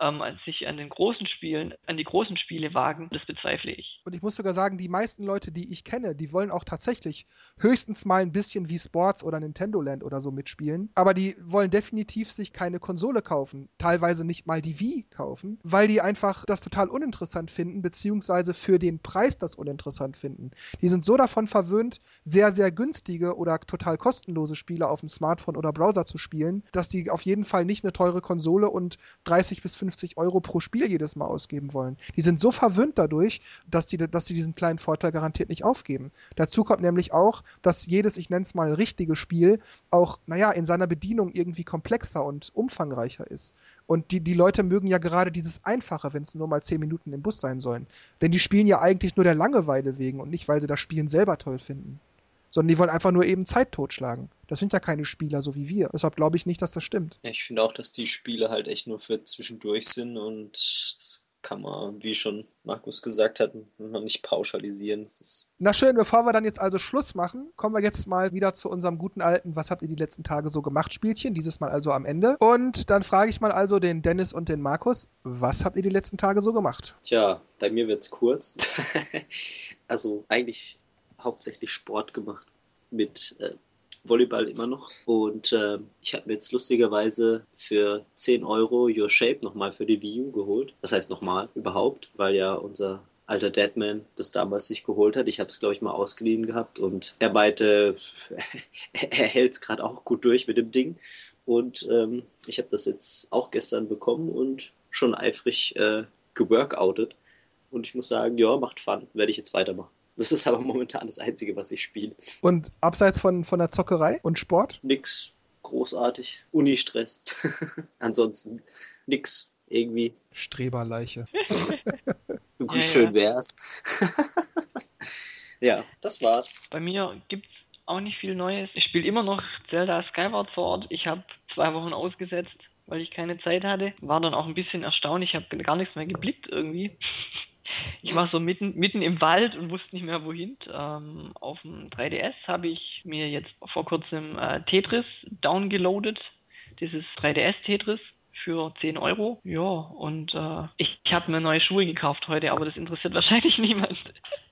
ähm, sich an den großen Spielen, an die großen Spiele wagen, das bezweifle ich. Und ich muss sogar sagen, die meisten Leute, die ich kenne, die wollen auch tatsächlich höchstens mal ein bisschen wie Sports oder Nintendo Land oder so mitspielen. Aber die wollen definitiv sich keine Konsole kaufen. Teilweise nicht mal die Wii kaufen, weil die einfach das total uninteressant finden, beziehungsweise für den Preis das uninteressant finden. Die sind so davon verwöhnt, sehr, sehr günstige oder total kostenlose Spiele auf dem Smartphone oder Browser zu spielen, dass die auf jeden Fall nicht eine teure Konsole und 30 bis 50 Euro pro Spiel jedes Mal ausgeben wollen. Die sind so verwöhnt dadurch, dass die, dass die diesen kleinen Vorteil garantiert nicht aufgeben. Dazu kommt nämlich auch, dass jedes, ich nenne es mal, richtige Spiel auch, naja, in seiner Bedienung irgendwie komplexer und umfangreicher ist. Und die, die Leute mögen ja gerade dieses Einfache, wenn es nur mal zehn Minuten im Bus sein sollen. Denn die spielen ja eigentlich nur der Langeweile wegen und nicht, weil sie das Spielen selber toll finden. Sondern die wollen einfach nur eben Zeit totschlagen. Das sind ja keine Spieler so wie wir. Deshalb glaube ich nicht, dass das stimmt. Ja, ich finde auch, dass die Spiele halt echt nur für zwischendurch sind und das kann man, wie schon Markus gesagt hat, noch nicht pauschalisieren. Na schön, bevor wir dann jetzt also Schluss machen, kommen wir jetzt mal wieder zu unserem guten alten Was habt ihr die letzten Tage so gemacht Spielchen, dieses Mal also am Ende. Und dann frage ich mal also den Dennis und den Markus, was habt ihr die letzten Tage so gemacht? Tja, bei mir wird es kurz. [laughs] also eigentlich hauptsächlich Sport gemacht mit äh, Volleyball immer noch. Und äh, ich habe mir jetzt lustigerweise für 10 Euro Your Shape nochmal für die Wii U geholt. Das heißt nochmal überhaupt, weil ja unser alter Deadman das damals sich geholt hat. Ich habe es, glaube ich, mal ausgeliehen gehabt und er meinte, [laughs] er hält es gerade auch gut durch mit dem Ding. Und ähm, ich habe das jetzt auch gestern bekommen und schon eifrig äh, geworkoutet. Und ich muss sagen, ja, macht Fun, werde ich jetzt weitermachen. Das ist aber momentan das Einzige, was ich spiele. Und abseits von, von der Zockerei und Sport? Nix großartig. Uni-Stress. [laughs] Ansonsten nix irgendwie. Streberleiche. [laughs] ja, Schön wär's. [laughs] ja, das war's. Bei mir gibt's auch nicht viel Neues. Ich spiele immer noch Zelda Skyward Sword. Ich habe zwei Wochen ausgesetzt, weil ich keine Zeit hatte. War dann auch ein bisschen erstaunt. Ich habe gar nichts mehr geblickt irgendwie ich war so mitten, mitten im Wald und wusste nicht mehr wohin. Ähm, auf dem 3DS habe ich mir jetzt vor kurzem äh, Tetris downgeloadet. Dieses 3DS Tetris für 10 Euro. Ja, und äh, ich, ich habe mir neue Schuhe gekauft heute, aber das interessiert [laughs] wahrscheinlich niemand.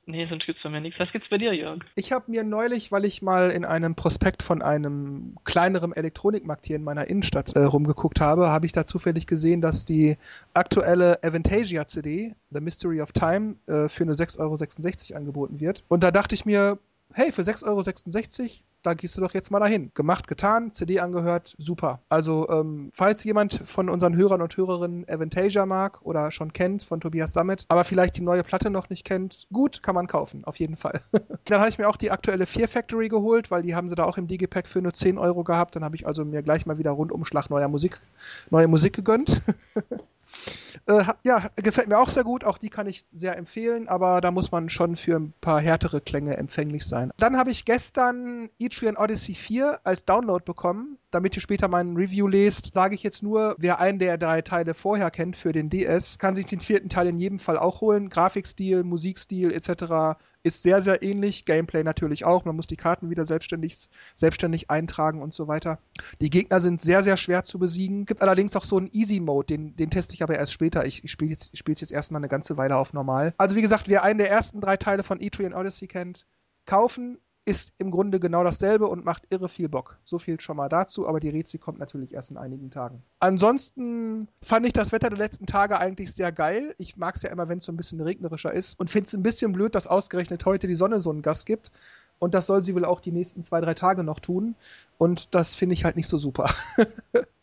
Nee, sonst gibt's von mir nichts. Was gibt's bei dir, Jörg? Ich habe mir neulich, weil ich mal in einem Prospekt von einem kleineren Elektronikmarkt hier in meiner Innenstadt äh, rumgeguckt habe, habe ich da zufällig gesehen, dass die aktuelle Avantasia CD, The Mystery of Time, äh, für nur 6,66 Euro angeboten wird. Und da dachte ich mir, hey, für 6,66 Euro, da gehst du doch jetzt mal dahin. Gemacht, getan, CD angehört, super. Also, ähm, falls jemand von unseren Hörern und Hörerinnen Avantasia mag oder schon kennt von Tobias Summit, aber vielleicht die neue Platte noch nicht kennt, gut, kann man kaufen, auf jeden Fall. [laughs] Dann habe ich mir auch die aktuelle Fear Factory geholt, weil die haben sie da auch im Digipack für nur 10 Euro gehabt. Dann habe ich also mir gleich mal wieder Rundumschlag neuer Musik, neue Musik gegönnt. [laughs] Äh, ja, gefällt mir auch sehr gut. Auch die kann ich sehr empfehlen, aber da muss man schon für ein paar härtere Klänge empfänglich sein. Dann habe ich gestern Etrian Odyssey 4 als Download bekommen. Damit ihr später mein Review lest, sage ich jetzt nur, wer einen der drei Teile vorher kennt für den DS, kann sich den vierten Teil in jedem Fall auch holen. Grafikstil, Musikstil etc ist sehr, sehr ähnlich. Gameplay natürlich auch. Man muss die Karten wieder selbstständig, selbstständig eintragen und so weiter. Die Gegner sind sehr, sehr schwer zu besiegen. Gibt allerdings auch so einen Easy-Mode, den, den teste ich aber erst später. Ich, ich spiele jetzt, spiel's jetzt erstmal eine ganze Weile auf normal. Also wie gesagt, wer einen der ersten drei Teile von Etrian Odyssey kennt, kaufen, ist im Grunde genau dasselbe und macht irre viel Bock. So viel schon mal dazu, aber die Rätsel kommt natürlich erst in einigen Tagen. Ansonsten fand ich das Wetter der letzten Tage eigentlich sehr geil. Ich mag es ja immer, wenn es so ein bisschen regnerischer ist und finde es ein bisschen blöd, dass ausgerechnet heute die Sonne so einen Gast gibt. Und das soll sie wohl auch die nächsten zwei, drei Tage noch tun. Und das finde ich halt nicht so super. [laughs]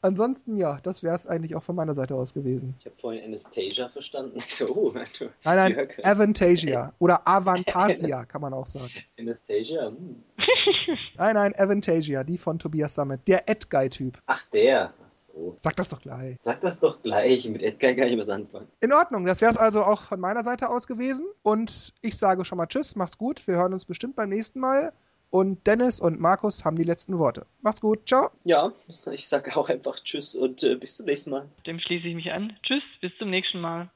Ansonsten, ja, das wäre es eigentlich auch von meiner Seite aus gewesen. Ich habe vorhin Anastasia verstanden. [laughs] so, oh, nein, nein. Avantasia oder Avantasia [laughs] kann man auch sagen. Anastasia? Hm. [laughs] nein, nein, Avantasia, die von Tobias Summit. Der Edguy-Typ. Ach, der. Ach so. Sag das doch gleich. Sag das doch gleich. Mit Edguy kann ich was anfangen. In Ordnung, das wäre es also auch von meiner Seite aus gewesen. Und ich sage schon mal Tschüss, mach's gut. Wir hören uns bestimmt beim nächsten Mal. Und Dennis und Markus haben die letzten Worte. Macht's gut. Ciao. Ja, ich sage auch einfach Tschüss und äh, bis zum nächsten Mal. Dem schließe ich mich an. Tschüss, bis zum nächsten Mal.